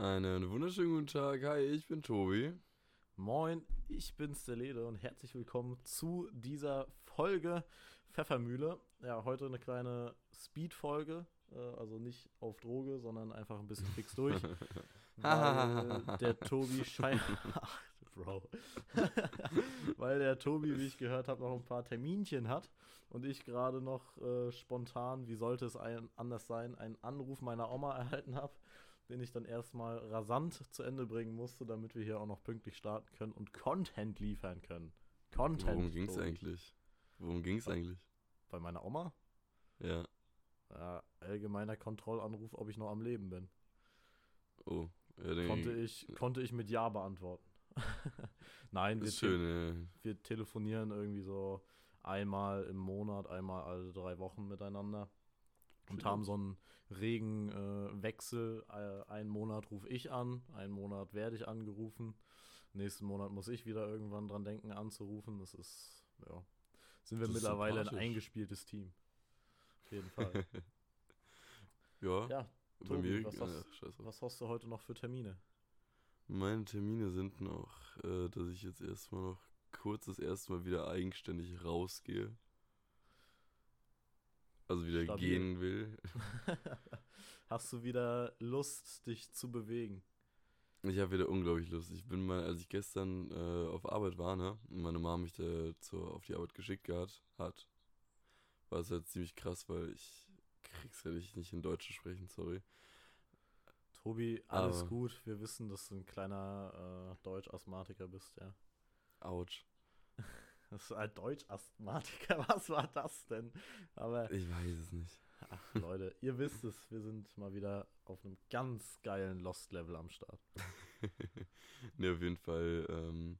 Einen wunderschönen guten Tag. Hi, ich bin Tobi. Moin, ich bin's der Lede und herzlich willkommen zu dieser Folge Pfeffermühle. Ja, heute eine kleine Speed-Folge, äh, also nicht auf Droge, sondern einfach ein bisschen fix durch. weil der Tobi scheint. Bro. weil der Tobi, wie ich gehört habe, noch ein paar Terminchen hat und ich gerade noch äh, spontan, wie sollte es ein, anders sein, einen Anruf meiner Oma erhalten habe den ich dann erstmal rasant zu Ende bringen musste, damit wir hier auch noch pünktlich starten können und Content liefern können. Content. Worum ging's Tobi. eigentlich? Worum ging's bei, eigentlich? Bei meiner Oma? Ja. Ja, allgemeiner Kontrollanruf, ob ich noch am Leben bin. Oh, ja, konnte, ich, konnte ich mit Ja beantworten. Nein, wir, schön, te ja. wir telefonieren irgendwie so einmal im Monat, einmal alle drei Wochen miteinander und haben so einen regen äh, Wechsel. Äh, einen Monat rufe ich an, einen Monat werde ich angerufen. Nächsten Monat muss ich wieder irgendwann dran denken, anzurufen. Das ist, ja, sind wir mittlerweile ein eingespieltes Team. Auf jeden Fall. ja. Ja, Tobi, mir, was, hast, ja, was hast du heute noch für Termine? Meine Termine sind noch, äh, dass ich jetzt erstmal noch kurz das erste Mal wieder eigenständig rausgehe also wieder Stabil. gehen will. Hast du wieder Lust, dich zu bewegen? Ich habe wieder unglaublich Lust. Ich bin mal, als ich gestern äh, auf Arbeit war, ne, und meine Mama mich da zur, auf die Arbeit geschickt gehabt hat, war es halt ziemlich krass, weil ich krieg's ja nicht in Deutsch zu sprechen, sorry. Tobi, alles Aber, gut. Wir wissen, dass du ein kleiner äh, Deutsch-Asthmatiker bist, ja. Autsch. Das ist ein Deutsch-Asthmatiker. Was war das denn? Aber. Ich weiß es nicht. Ach, Leute, ihr wisst es, wir sind mal wieder auf einem ganz geilen Lost-Level am Start. ne, auf jeden Fall ähm,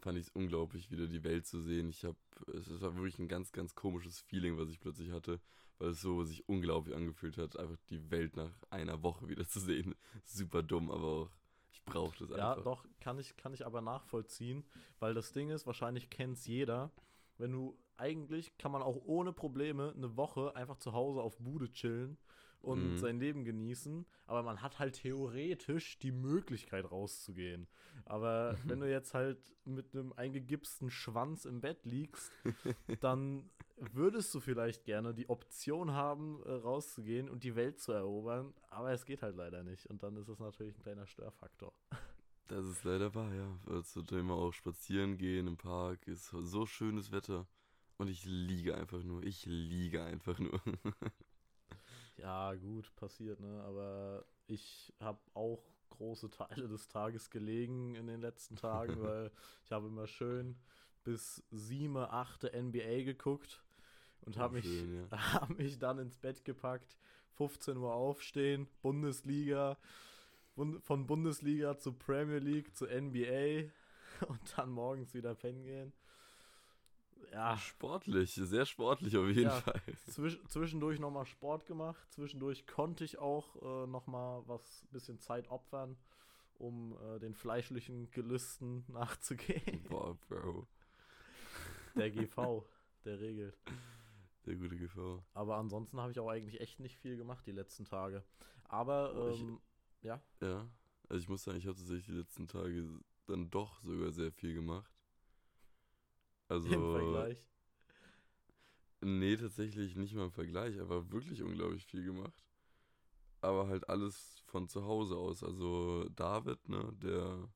fand ich es unglaublich, wieder die Welt zu sehen. Ich habe, es war wirklich ein ganz, ganz komisches Feeling, was ich plötzlich hatte, weil es so sich unglaublich angefühlt hat, einfach die Welt nach einer Woche wieder zu sehen. Super dumm, aber auch ich brauche das einfach. Ja, doch, kann ich, kann ich aber nachvollziehen, weil das Ding ist, wahrscheinlich kennt es jeder. Wenn du eigentlich kann man auch ohne Probleme eine Woche einfach zu Hause auf Bude chillen und mhm. sein Leben genießen, aber man hat halt theoretisch die Möglichkeit rauszugehen. Aber wenn du jetzt halt mit einem eingegipsten Schwanz im Bett liegst, dann würdest du vielleicht gerne die Option haben, äh, rauszugehen und die Welt zu erobern, aber es geht halt leider nicht. Und dann ist es natürlich ein kleiner Störfaktor. Das ist leider wahr, ja. Also immer auch spazieren gehen im Park ist so schönes Wetter. Und ich liege einfach nur. Ich liege einfach nur. ja, gut, passiert, ne? Aber ich habe auch große Teile des Tages gelegen in den letzten Tagen, weil ich habe immer schön bis sieben, achte NBA geguckt und habe mich, ja. hab mich dann ins Bett gepackt, 15 Uhr aufstehen, Bundesliga, von Bundesliga zu Premier League zu NBA und dann morgens wieder pennen gehen. Ja. Sportlich, sehr sportlich auf jeden ja, Fall. Zwisch zwischendurch nochmal Sport gemacht, zwischendurch konnte ich auch äh, nochmal was bisschen Zeit opfern, um äh, den fleischlichen Gelüsten nachzugehen. Boah, Bro. Der GV, der regelt. Der gute GV. Aber ansonsten habe ich auch eigentlich echt nicht viel gemacht die letzten Tage. Aber, oh, ähm, ich, ja. Ja, also ich muss sagen, ich habe tatsächlich die letzten Tage dann doch sogar sehr viel gemacht. Also, Im Vergleich? Nee, tatsächlich nicht mal im Vergleich, aber wirklich unglaublich viel gemacht. Aber halt alles von zu Hause aus. Also David, ne, der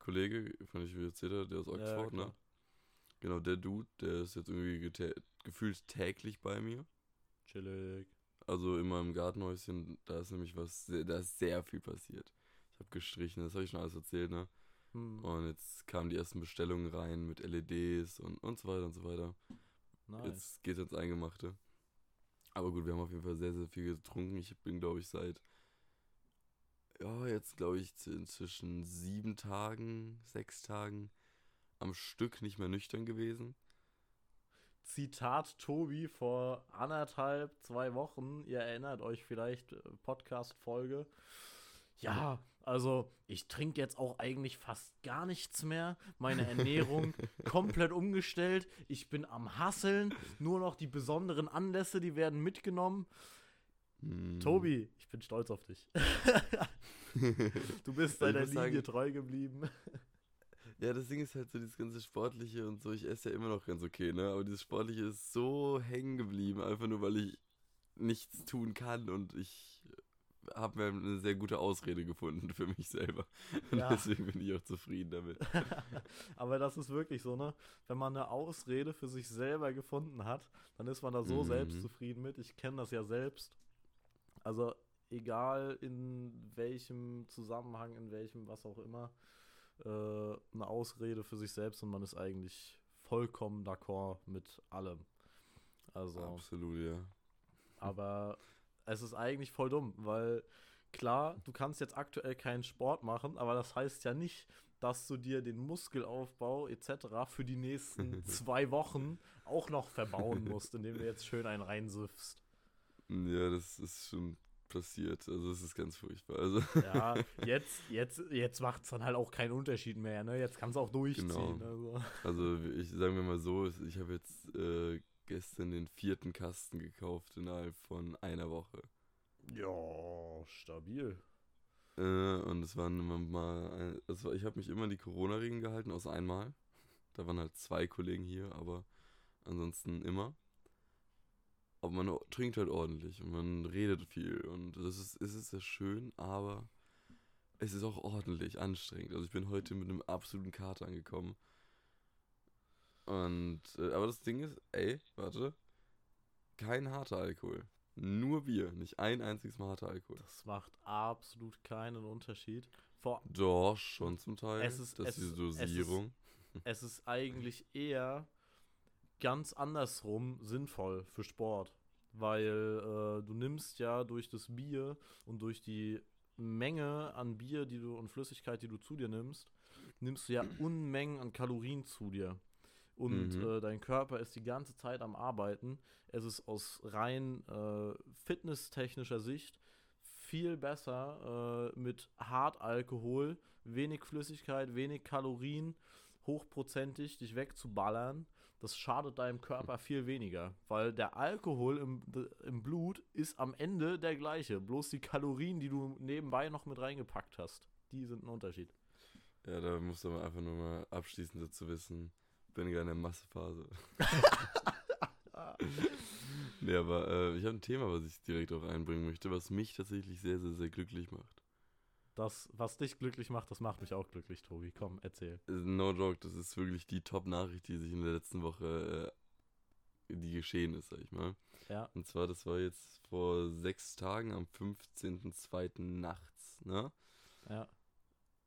Kollege, von dem ich erzählt habe, der aus Oxford, ja, ne? Genau, der Dude, der ist jetzt irgendwie gefühlt täglich bei mir. Chillig. Also in meinem Gartenhäuschen, da ist nämlich was, da ist sehr viel passiert. Ich habe gestrichen, das habe ich schon alles erzählt, ne? Hm. Und jetzt kamen die ersten Bestellungen rein mit LEDs und, und so weiter und so weiter. Nice. Jetzt geht es ins Eingemachte. Aber gut, wir haben auf jeden Fall sehr, sehr viel getrunken. Ich bin, glaube ich, seit, ja, jetzt glaube ich inzwischen sieben Tagen, sechs Tagen am Stück nicht mehr nüchtern gewesen. Zitat Tobi vor anderthalb, zwei Wochen. Ihr erinnert euch vielleicht, äh, Podcast-Folge. Ja, also ich trinke jetzt auch eigentlich fast gar nichts mehr. Meine Ernährung komplett umgestellt. Ich bin am Hasseln. Nur noch die besonderen Anlässe, die werden mitgenommen. Hm. Tobi, ich bin stolz auf dich. du bist deiner Linie sagen, treu geblieben. Ja, das Ding ist halt so dieses ganze Sportliche und so. Ich esse ja immer noch ganz okay, ne? Aber dieses Sportliche ist so hängen geblieben, einfach nur weil ich nichts tun kann und ich habe mir eine sehr gute Ausrede gefunden für mich selber. Und ja. deswegen bin ich auch zufrieden damit. Aber das ist wirklich so, ne? Wenn man eine Ausrede für sich selber gefunden hat, dann ist man da so mhm. selbstzufrieden mit. Ich kenne das ja selbst. Also egal in welchem Zusammenhang, in welchem was auch immer, äh, eine Ausrede für sich selbst und man ist eigentlich vollkommen d'accord mit allem. Also. Absolut, ja. Aber es ist eigentlich voll dumm, weil klar, du kannst jetzt aktuell keinen Sport machen, aber das heißt ja nicht, dass du dir den Muskelaufbau etc. für die nächsten zwei Wochen auch noch verbauen musst, indem du jetzt schön einen reinsüffst. Ja, das ist schon passiert. Also es ist ganz furchtbar. Also ja, jetzt, jetzt, jetzt macht es dann halt auch keinen Unterschied mehr. Ne? Jetzt kannst du auch durchziehen. Genau. Also. also ich sagen wir mal so, ich habe jetzt äh, gestern den vierten Kasten gekauft innerhalb von einer Woche. Ja, stabil. Äh, und es waren immer mal, es war, ich habe mich immer an die Corona-Regeln gehalten, außer einmal. Da waren halt zwei Kollegen hier, aber ansonsten immer. Aber man trinkt halt ordentlich und man redet viel und das ist, es ist sehr schön, aber es ist auch ordentlich anstrengend. Also ich bin heute mit einem absoluten Kater angekommen. Und, äh, aber das Ding ist, ey, warte, kein harter Alkohol. Nur Bier, nicht ein einziges Mal harter Alkohol. Das macht absolut keinen Unterschied. Vor Doch, schon zum Teil. Es ist, das es, diese Dosierung. Es ist, es ist eigentlich eher ganz andersrum sinnvoll für Sport. Weil äh, du nimmst ja durch das Bier und durch die Menge an Bier, die du und Flüssigkeit, die du zu dir nimmst, nimmst du ja Unmengen an Kalorien zu dir und mhm. äh, dein Körper ist die ganze Zeit am Arbeiten. Es ist aus rein äh, fitnesstechnischer Sicht viel besser äh, mit Hartalkohol, wenig Flüssigkeit, wenig Kalorien, hochprozentig dich wegzuballern. Das schadet deinem Körper viel weniger, weil der Alkohol im, im Blut ist am Ende der gleiche. Bloß die Kalorien, die du nebenbei noch mit reingepackt hast, die sind ein Unterschied. Ja, da musst du einfach nur mal abschließend dazu wissen bin gerade in der Massephase. nee, aber äh, ich habe ein Thema, was ich direkt auch einbringen möchte, was mich tatsächlich sehr, sehr, sehr glücklich macht. Das, was dich glücklich macht, das macht mich auch glücklich, Tobi. Komm, erzähl. Äh, no joke, das ist wirklich die Top-Nachricht, die sich in der letzten Woche, äh, die geschehen ist, sag ich mal. Ja. Und zwar, das war jetzt vor sechs Tagen, am 15.02. nachts, ne? Ja.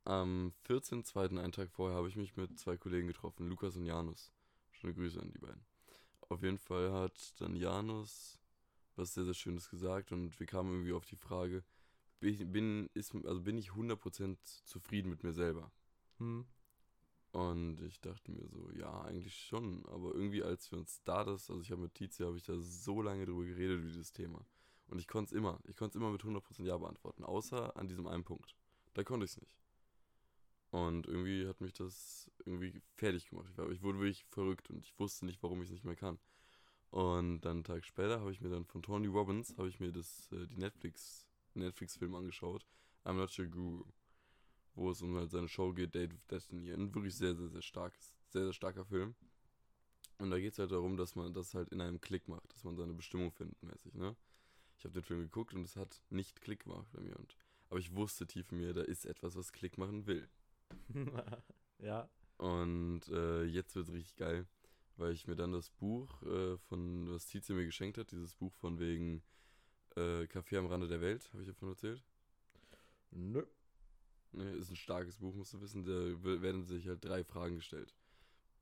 Am 14.02., einen Tag vorher, habe ich mich mit zwei Kollegen getroffen, Lukas und Janus. Schöne Grüße an die beiden. Auf jeden Fall hat dann Janus was sehr, sehr Schönes gesagt und wir kamen irgendwie auf die Frage, bin, ist, also bin ich 100% zufrieden mit mir selber? Hm. Und ich dachte mir so, ja, eigentlich schon. Aber irgendwie, als wir uns da das, also ich habe mit Tizia, habe ich da so lange drüber geredet, wie dieses Thema. Und ich konnte es immer, ich konnte es immer mit 100% Ja beantworten, außer an diesem einen Punkt. Da konnte ich es nicht. Und irgendwie hat mich das irgendwie fertig gemacht. Ich, war, ich wurde wirklich verrückt und ich wusste nicht, warum ich es nicht mehr kann. Und dann einen Tag später habe ich mir dann von Tony Robbins, habe ich mir das, äh, die Netflix, Netflix-Film angeschaut, I'm Not Your Guru. Wo es um halt seine Show geht, Date with Destiny. Ein wirklich sehr, sehr, sehr starkes, sehr, sehr starker Film. Und da geht es halt darum, dass man das halt in einem Klick macht, dass man seine Bestimmung findet, mäßig, ne? Ich habe den Film geguckt und es hat nicht Klick gemacht bei mir. Und, aber ich wusste tief in mir, da ist etwas, was Klick machen will. ja. Und äh, jetzt wird es richtig geil, weil ich mir dann das Buch äh, von, was Tizia mir geschenkt hat, dieses Buch von wegen äh, Café am Rande der Welt, habe ich davon erzählt? Nö. Ne, ist ein starkes Buch, musst du wissen. Da werden sich halt drei Fragen gestellt.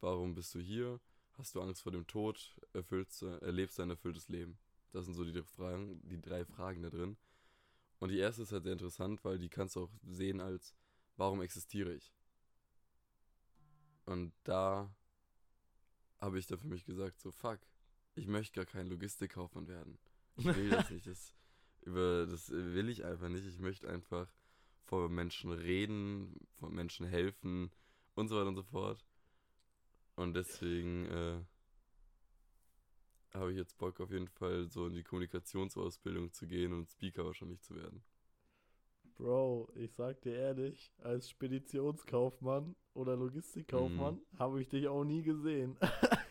Warum bist du hier? Hast du Angst vor dem Tod? Erfüllst, erlebst du ein erfülltes Leben? Das sind so die Fragen, die drei Fragen da drin. Und die erste ist halt sehr interessant, weil die kannst du auch sehen als warum existiere ich? Und da habe ich da für mich gesagt, so fuck, ich möchte gar kein Logistikkaufmann werden. Ich will das nicht. Das, über, das will ich einfach nicht. Ich möchte einfach vor Menschen reden, vor Menschen helfen und so weiter und so fort. Und deswegen äh, habe ich jetzt Bock auf jeden Fall so in die Kommunikationsausbildung zu gehen und Speaker wahrscheinlich zu werden. Bro, ich sag dir ehrlich, als Speditionskaufmann oder Logistikkaufmann mhm. habe ich dich auch nie gesehen.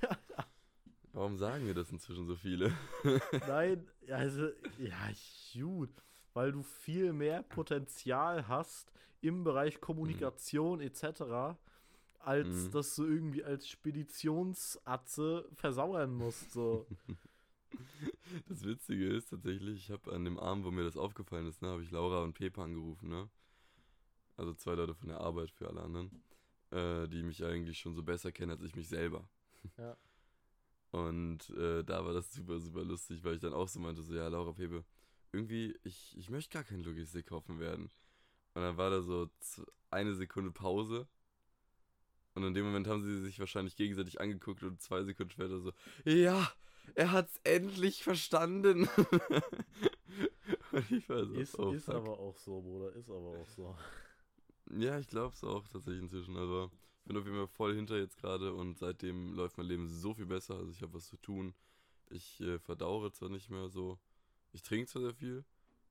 Warum sagen mir das inzwischen so viele? Nein, also, ja, gut. Weil du viel mehr Potenzial hast im Bereich Kommunikation mhm. etc., als mhm. dass du irgendwie als Speditionsatze versauern musst. So. Das Witzige ist tatsächlich, ich habe an dem Abend, wo mir das aufgefallen ist, ne, habe ich Laura und Pepa angerufen, ne? Also zwei Leute von der Arbeit für alle anderen, äh, die mich eigentlich schon so besser kennen als ich mich selber. Ja. Und äh, da war das super, super lustig, weil ich dann auch so meinte, so, ja, Laura Pepe, irgendwie, ich, ich möchte gar kein Logistikkaufen werden. Und dann war da so eine Sekunde Pause. Und in dem Moment haben sie sich wahrscheinlich gegenseitig angeguckt und zwei Sekunden später so, ja, er hat's endlich verstanden. und ich war so, ist, oh, ist aber auch so, Bruder, ist aber auch so. Ja, ich glaub's auch tatsächlich inzwischen. Ich bin auf jeden Fall voll hinter jetzt gerade und seitdem läuft mein Leben so viel besser. Also, ich habe was zu tun. Ich äh, verdauere zwar nicht mehr so. Ich trinke zwar sehr viel,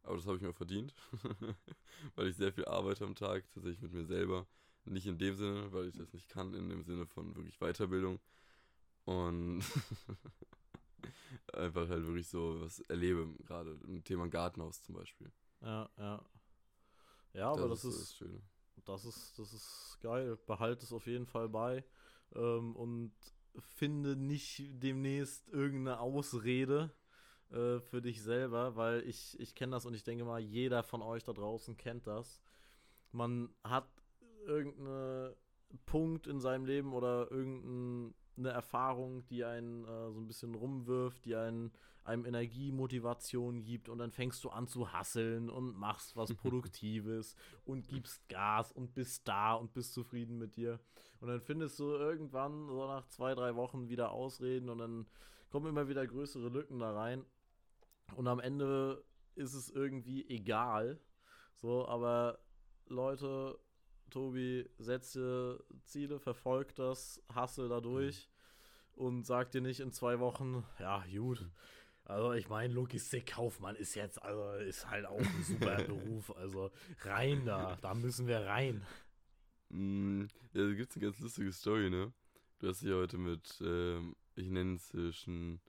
aber das habe ich mir verdient. weil ich sehr viel arbeite am Tag, tatsächlich mit mir selber. Nicht in dem Sinne, weil ich das nicht kann, in dem Sinne von wirklich Weiterbildung. Und einfach halt wirklich so was erlebe, gerade im Thema Gartenhaus zum Beispiel. Ja, ja. Ja, aber das, das ist, ist das, ist, das ist geil. Behalte es auf jeden Fall bei ähm, und finde nicht demnächst irgendeine Ausrede äh, für dich selber, weil ich, ich kenne das und ich denke mal, jeder von euch da draußen kennt das. Man hat irgendeinen Punkt in seinem Leben oder irgendein eine Erfahrung, die einen äh, so ein bisschen rumwirft, die einen, einem Energie, Motivation gibt und dann fängst du an zu hasseln und machst was Produktives und gibst Gas und bist da und bist zufrieden mit dir. Und dann findest du irgendwann so nach zwei, drei Wochen wieder Ausreden und dann kommen immer wieder größere Lücken da rein. Und am Ende ist es irgendwie egal. So, aber Leute, Tobi, setze Ziele, verfolgt das, hassel dadurch mhm. und sag dir nicht in zwei Wochen, ja, gut. Also ich meine, Logistikkaufmann ist jetzt, also ist halt auch ein super Beruf. Also rein da, da müssen wir rein. Mm, ja, da gibt es eine ganz lustige Story, ne? Du hast dich heute mit, ähm, ich nenne es zwischen,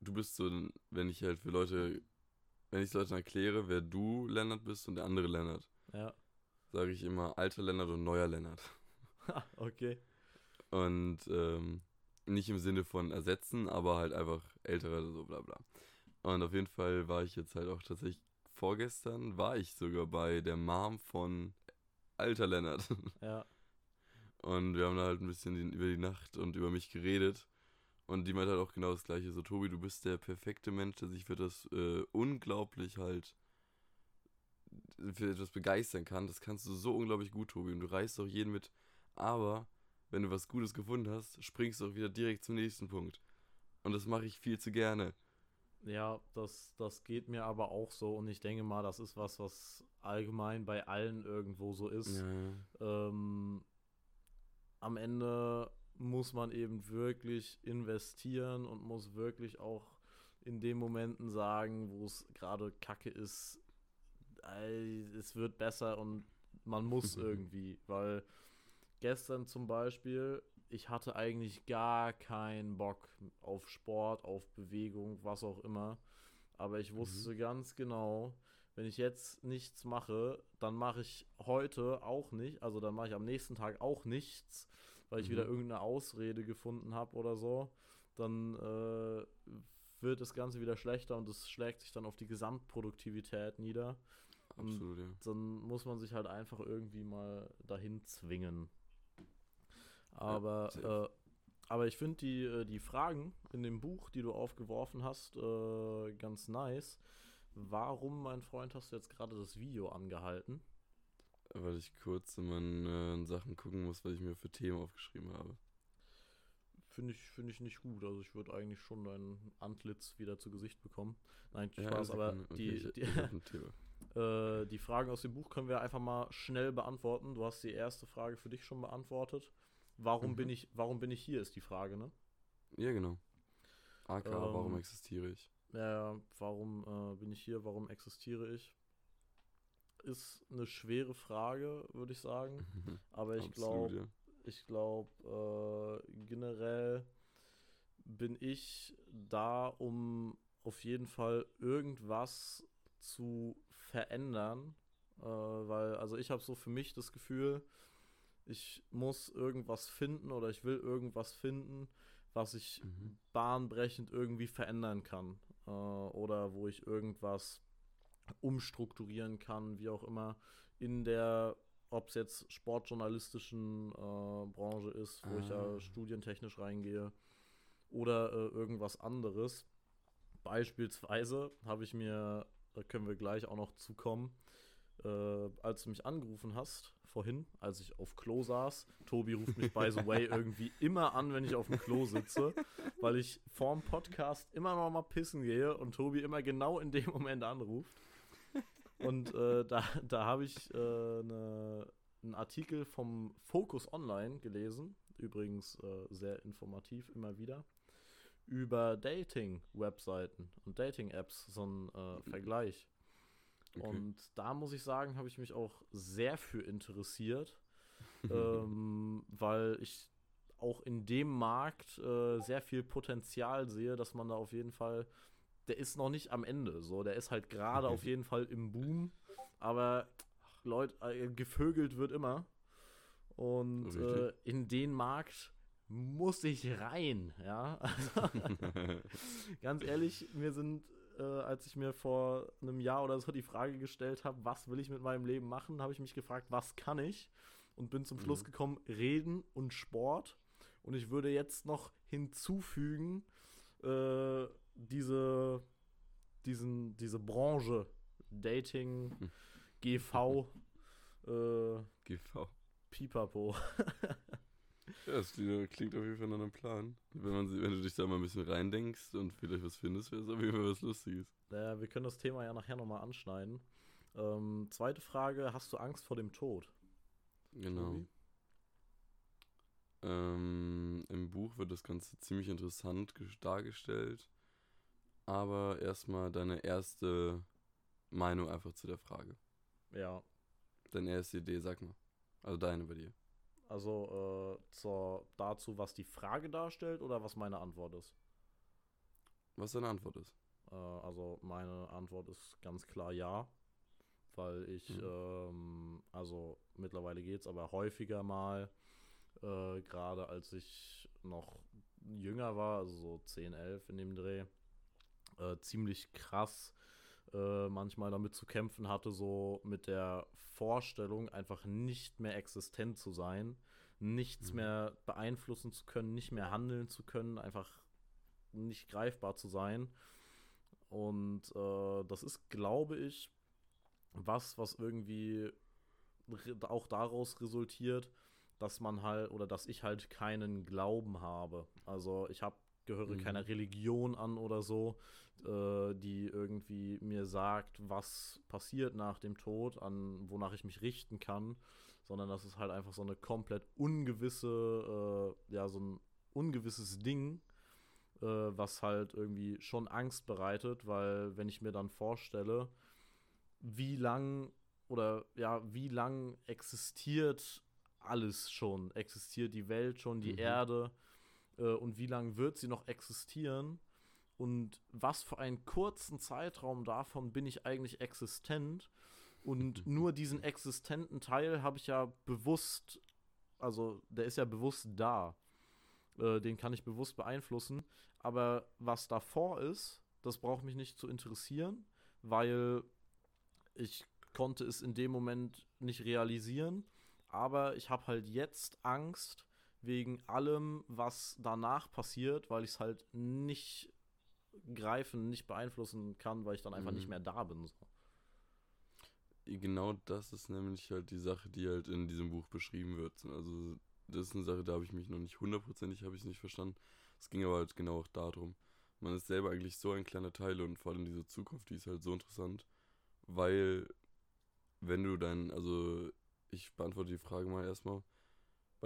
du bist so, wenn ich halt für Leute, wenn ich Leuten erkläre, wer du Lennart bist und der andere Lennart. Ja sage ich immer alter Lennart und neuer Lennart. okay. Und ähm, nicht im Sinne von ersetzen, aber halt einfach älterer so bla bla. Und auf jeden Fall war ich jetzt halt auch tatsächlich vorgestern, war ich sogar bei der Mom von alter Lennart. Ja. Und wir haben da halt ein bisschen über die Nacht und über mich geredet. Und die meint halt auch genau das gleiche. So, Tobi, du bist der perfekte Mensch, der sich für das äh, unglaublich halt für etwas begeistern kann, das kannst du so unglaublich gut, Tobi. Und du reißt auch jeden mit. Aber wenn du was Gutes gefunden hast, springst du auch wieder direkt zum nächsten Punkt. Und das mache ich viel zu gerne. Ja, das, das geht mir aber auch so. Und ich denke mal, das ist was, was allgemein bei allen irgendwo so ist. Ja. Ähm, am Ende muss man eben wirklich investieren und muss wirklich auch in den Momenten sagen, wo es gerade kacke ist, es wird besser und man muss irgendwie, weil gestern zum Beispiel, ich hatte eigentlich gar keinen Bock auf Sport, auf Bewegung, was auch immer. Aber ich wusste mhm. ganz genau, wenn ich jetzt nichts mache, dann mache ich heute auch nicht, also dann mache ich am nächsten Tag auch nichts, weil ich mhm. wieder irgendeine Ausrede gefunden habe oder so. Dann äh, wird das Ganze wieder schlechter und es schlägt sich dann auf die Gesamtproduktivität nieder. Absolut, ja. Dann muss man sich halt einfach irgendwie mal dahin zwingen. Aber, ja, äh, aber ich finde die, äh, die Fragen in dem Buch, die du aufgeworfen hast, äh, ganz nice. Warum, mein Freund, hast du jetzt gerade das Video angehalten? Weil ich kurz in meinen äh, Sachen gucken muss, was ich mir für Themen aufgeschrieben habe. Finde ich, find ich nicht gut. Also ich würde eigentlich schon dein Antlitz wieder zu Gesicht bekommen. Nein, Spaß, ja, aber okay, die, ich, die, äh, die Fragen aus dem Buch können wir einfach mal schnell beantworten. Du hast die erste Frage für dich schon beantwortet. Warum mhm. bin ich, warum bin ich hier, ist die Frage, ne? Ja, genau. AK, ähm, warum existiere ich? Ja, warum äh, bin ich hier, warum existiere ich? ist eine schwere Frage, würde ich sagen. Aber ich glaube, ja. ich glaube, äh, generell bin ich da, um auf jeden Fall irgendwas zu verändern. Äh, weil, also ich habe so für mich das Gefühl, ich muss irgendwas finden oder ich will irgendwas finden, was ich mhm. bahnbrechend irgendwie verändern kann. Äh, oder wo ich irgendwas umstrukturieren kann, wie auch immer, in der, ob es jetzt sportjournalistischen äh, Branche ist, wo ah. ich ja ah. studientechnisch reingehe, oder äh, irgendwas anderes. Beispielsweise habe ich mir, da können wir gleich auch noch zukommen, äh, als du mich angerufen hast, vorhin, als ich auf Klo saß. Tobi ruft mich, by the way, irgendwie immer an, wenn ich auf dem Klo sitze, weil ich vorm Podcast immer noch mal pissen gehe und Tobi immer genau in dem Moment anruft. Und äh, da, da habe ich äh, ne, einen Artikel vom Focus Online gelesen, übrigens äh, sehr informativ immer wieder, über Dating-Webseiten und Dating-Apps, so ein äh, Vergleich. Okay. Und da muss ich sagen, habe ich mich auch sehr für interessiert, ähm, weil ich auch in dem Markt äh, sehr viel Potenzial sehe, dass man da auf jeden Fall, der ist noch nicht am Ende, so, der ist halt gerade auf jeden Fall im Boom, aber Leute, äh, gevögelt wird immer. Und äh, in den Markt muss ich rein, ja. Also, ganz ehrlich, mir sind äh, als ich mir vor einem Jahr oder so die Frage gestellt habe, was will ich mit meinem Leben machen, habe ich mich gefragt, was kann ich? Und bin zum Schluss mhm. gekommen, Reden und Sport. Und ich würde jetzt noch hinzufügen, äh, diese, diesen, diese Branche, Dating. GV, äh, GV. Pipapo. Ja, das klingt auf jeden Fall nach einem Plan. Wenn, man, wenn du dich da mal ein bisschen reindenkst und vielleicht was findest, wäre es auf jeden Fall was Lustiges. Ja, wir können das Thema ja nachher nochmal anschneiden. Ähm, zweite Frage: Hast du Angst vor dem Tod? Genau. Ähm, Im Buch wird das Ganze ziemlich interessant dargestellt. Aber erstmal deine erste Meinung einfach zu der Frage. Ja. Deine erste Idee, sag mal. Also deine bei dir. Also äh, zur, dazu, was die Frage darstellt oder was meine Antwort ist? Was deine Antwort ist? Äh, also meine Antwort ist ganz klar ja. Weil ich, mhm. ähm, also mittlerweile geht es aber häufiger mal, äh, gerade als ich noch jünger war, also so 10, 11 in dem Dreh, äh, ziemlich krass äh, manchmal damit zu kämpfen hatte, so mit der Vorstellung, einfach nicht mehr existent zu sein, nichts mhm. mehr beeinflussen zu können, nicht mehr handeln zu können, einfach nicht greifbar zu sein. Und äh, das ist, glaube ich, was, was irgendwie auch daraus resultiert, dass man halt oder dass ich halt keinen Glauben habe. Also ich habe gehöre mhm. keiner Religion an oder so, äh, die irgendwie mir sagt, was passiert nach dem Tod, an wonach ich mich richten kann, sondern das ist halt einfach so eine komplett ungewisse, äh, ja, so ein ungewisses Ding, äh, was halt irgendwie schon Angst bereitet, weil wenn ich mir dann vorstelle, wie lang oder ja, wie lang existiert alles schon, existiert die Welt schon, die mhm. Erde, äh, und wie lange wird sie noch existieren? Und was für einen kurzen Zeitraum davon bin ich eigentlich existent? Und nur diesen existenten Teil habe ich ja bewusst, also der ist ja bewusst da, äh, den kann ich bewusst beeinflussen, aber was davor ist, das braucht mich nicht zu interessieren, weil ich konnte es in dem Moment nicht realisieren, aber ich habe halt jetzt Angst, wegen allem, was danach passiert, weil ich es halt nicht greifen, nicht beeinflussen kann, weil ich dann einfach mhm. nicht mehr da bin. So. Genau das ist nämlich halt die Sache, die halt in diesem Buch beschrieben wird. Also das ist eine Sache, da habe ich mich noch nicht hundertprozentig, habe ich nicht verstanden. Es ging aber halt genau auch darum. Man ist selber eigentlich so ein kleiner Teil und vor allem diese Zukunft, die ist halt so interessant, weil wenn du dann, also ich beantworte die Frage mal erstmal,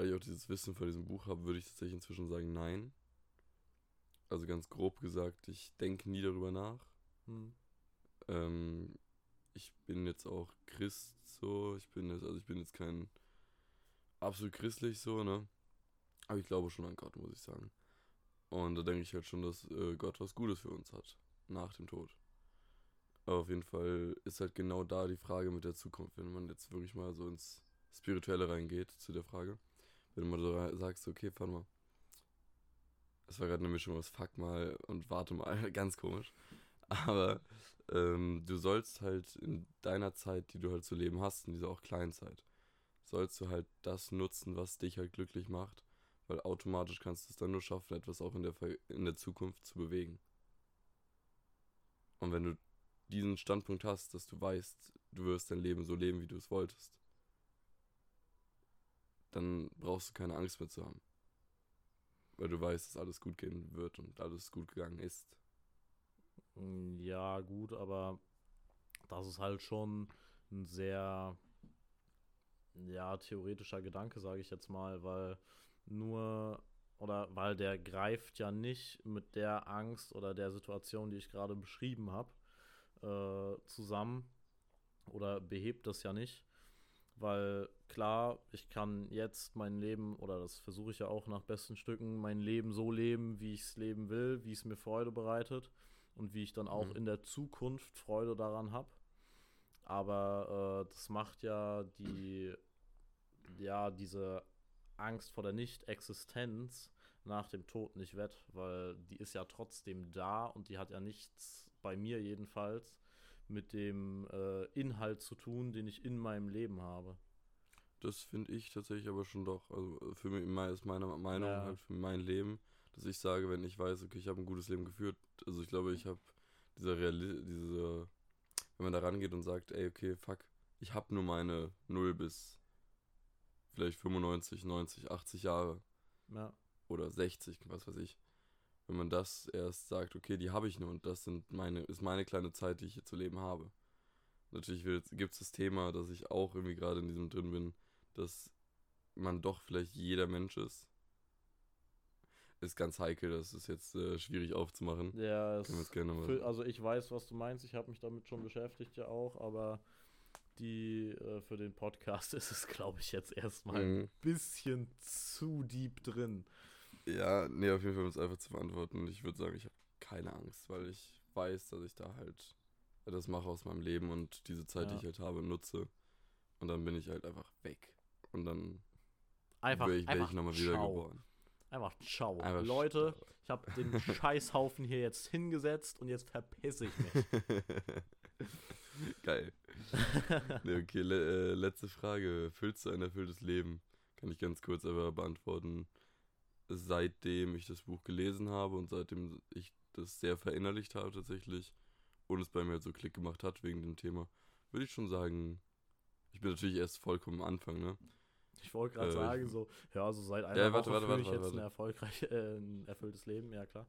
weil ich auch dieses Wissen von diesem Buch habe, würde ich tatsächlich inzwischen sagen, nein. Also ganz grob gesagt, ich denke nie darüber nach. Hm. Ähm, ich bin jetzt auch Christ so. Ich bin jetzt, also ich bin jetzt kein absolut christlich so, ne? Aber ich glaube schon an Gott, muss ich sagen. Und da denke ich halt schon, dass äh, Gott was Gutes für uns hat. Nach dem Tod. Aber auf jeden Fall ist halt genau da die Frage mit der Zukunft, wenn man jetzt wirklich mal so ins Spirituelle reingeht zu der Frage. Wenn du mal so sagst, okay, warte mal. Das war gerade eine Mischung aus Fuck mal und warte mal, ganz komisch. Aber ähm, du sollst halt in deiner Zeit, die du halt zu leben hast, in dieser auch kleinen Zeit, sollst du halt das nutzen, was dich halt glücklich macht, weil automatisch kannst du es dann nur schaffen, etwas auch in der, in der Zukunft zu bewegen. Und wenn du diesen Standpunkt hast, dass du weißt, du wirst dein Leben so leben, wie du es wolltest, dann brauchst du keine Angst mehr zu haben. Weil du weißt, dass alles gut gehen wird und alles gut gegangen ist. Mm, ja, gut, aber das ist halt schon ein sehr, ja, theoretischer Gedanke, sage ich jetzt mal, weil nur, oder weil der greift ja nicht mit der Angst oder der Situation, die ich gerade beschrieben habe, äh, zusammen oder behebt das ja nicht. Weil klar, ich kann jetzt mein Leben, oder das versuche ich ja auch nach besten Stücken, mein Leben so leben, wie ich es leben will, wie es mir Freude bereitet und wie ich dann auch mhm. in der Zukunft Freude daran habe. Aber äh, das macht ja die, ja, diese Angst vor der Nicht-Existenz nach dem Tod nicht wett, weil die ist ja trotzdem da und die hat ja nichts, bei mir jedenfalls, mit dem äh, Inhalt zu tun, den ich in meinem Leben habe. Das finde ich tatsächlich aber schon doch. Also für mich ist meine Meinung ja. halt für mein Leben dass ich sage, wenn ich weiß, okay, ich habe ein gutes Leben geführt. Also ich glaube, ich habe dieser Reali diese, wenn man da rangeht und sagt, ey, okay, fuck, ich habe nur meine 0 bis vielleicht 95, 90, 80 Jahre. Ja. Oder 60, was weiß ich. Wenn man das erst sagt, okay, die habe ich nur und das sind meine, ist meine kleine Zeit, die ich hier zu leben habe. Natürlich gibt es das Thema, dass ich auch irgendwie gerade in diesem drin bin, dass man doch vielleicht jeder Mensch ist ist ganz heikel, das ist jetzt äh, schwierig aufzumachen. Ja, für, also ich weiß, was du meinst, ich habe mich damit schon beschäftigt ja auch, aber die äh, für den Podcast ist es, glaube ich, jetzt erstmal mhm. ein bisschen zu deep drin. Ja, nee, auf jeden Fall, um es einfach zu beantworten. Ich würde sagen, ich habe keine Angst, weil ich weiß, dass ich da halt das mache aus meinem Leben und diese Zeit, ja. die ich halt habe, nutze. Und dann bin ich halt einfach weg. Und dann einfach, wäre ich, wär ich nochmal wiedergeboren. Einfach ciao. Einfach Leute, ich habe den Scheißhaufen hier jetzt hingesetzt und jetzt verpisse ich mich. Geil. nee, okay, le äh, letzte Frage. Füllst du ein erfülltes Leben? Kann ich ganz kurz aber beantworten. Seitdem ich das Buch gelesen habe und seitdem ich das sehr verinnerlicht habe tatsächlich und es bei mir halt so Klick gemacht hat wegen dem Thema, würde ich schon sagen, ich bin natürlich erst vollkommen am Anfang, ne? Ich wollte gerade äh, sagen, so, ja, so seit einer ja, warte, Woche warte, warte, ich jetzt ein erfolgreich, äh, ein erfülltes Leben, ja klar.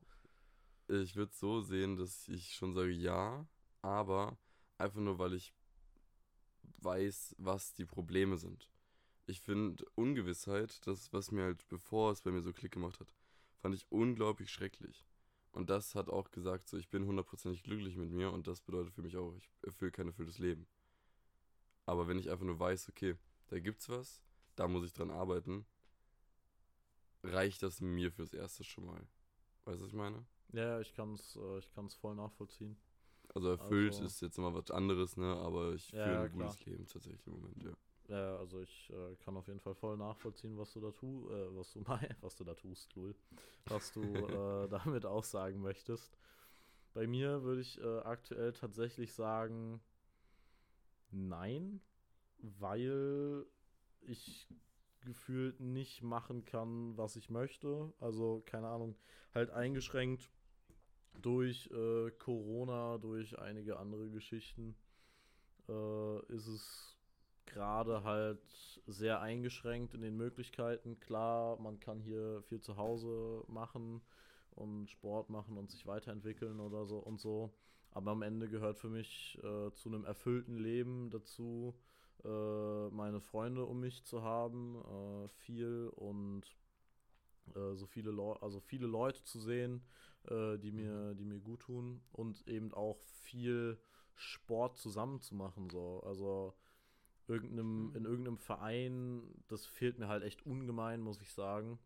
Ich würde so sehen, dass ich schon sage ja, aber einfach nur, weil ich weiß, was die Probleme sind. Ich finde Ungewissheit, das, was mir halt, bevor es bei mir so Klick gemacht hat, fand ich unglaublich schrecklich. Und das hat auch gesagt, so, ich bin hundertprozentig glücklich mit mir und das bedeutet für mich auch, ich erfülle kein erfülltes Leben. Aber wenn ich einfach nur weiß, okay, da gibt's was, da muss ich dran arbeiten, reicht das mir fürs Erste schon mal. Weißt du, was ich meine? Ja, ich kann es äh, ich kann's voll nachvollziehen. Also erfüllt also, ist jetzt immer was anderes, ne? Aber ich ja, führe ein klar. gutes Leben tatsächlich im Moment, ja. Ja, also ich äh, kann auf jeden Fall voll nachvollziehen, was du da tu, äh, was du was du da tust, Lul. Was du äh, damit aussagen möchtest. Bei mir würde ich äh, aktuell tatsächlich sagen, nein, weil ich gefühlt nicht machen kann, was ich möchte. Also, keine Ahnung, halt eingeschränkt durch äh, Corona, durch einige andere Geschichten, äh, ist es gerade halt sehr eingeschränkt in den Möglichkeiten. Klar, man kann hier viel zu Hause machen und Sport machen und sich weiterentwickeln oder so und so. Aber am Ende gehört für mich äh, zu einem erfüllten Leben dazu, äh, meine Freunde um mich zu haben, äh, viel und äh, so viele Leute, also viele Leute zu sehen, äh, die mir, die mir gut tun und eben auch viel Sport zusammen zu machen. So. Also irgendeinem, mhm. in irgendeinem Verein, das fehlt mir halt echt ungemein, muss ich sagen.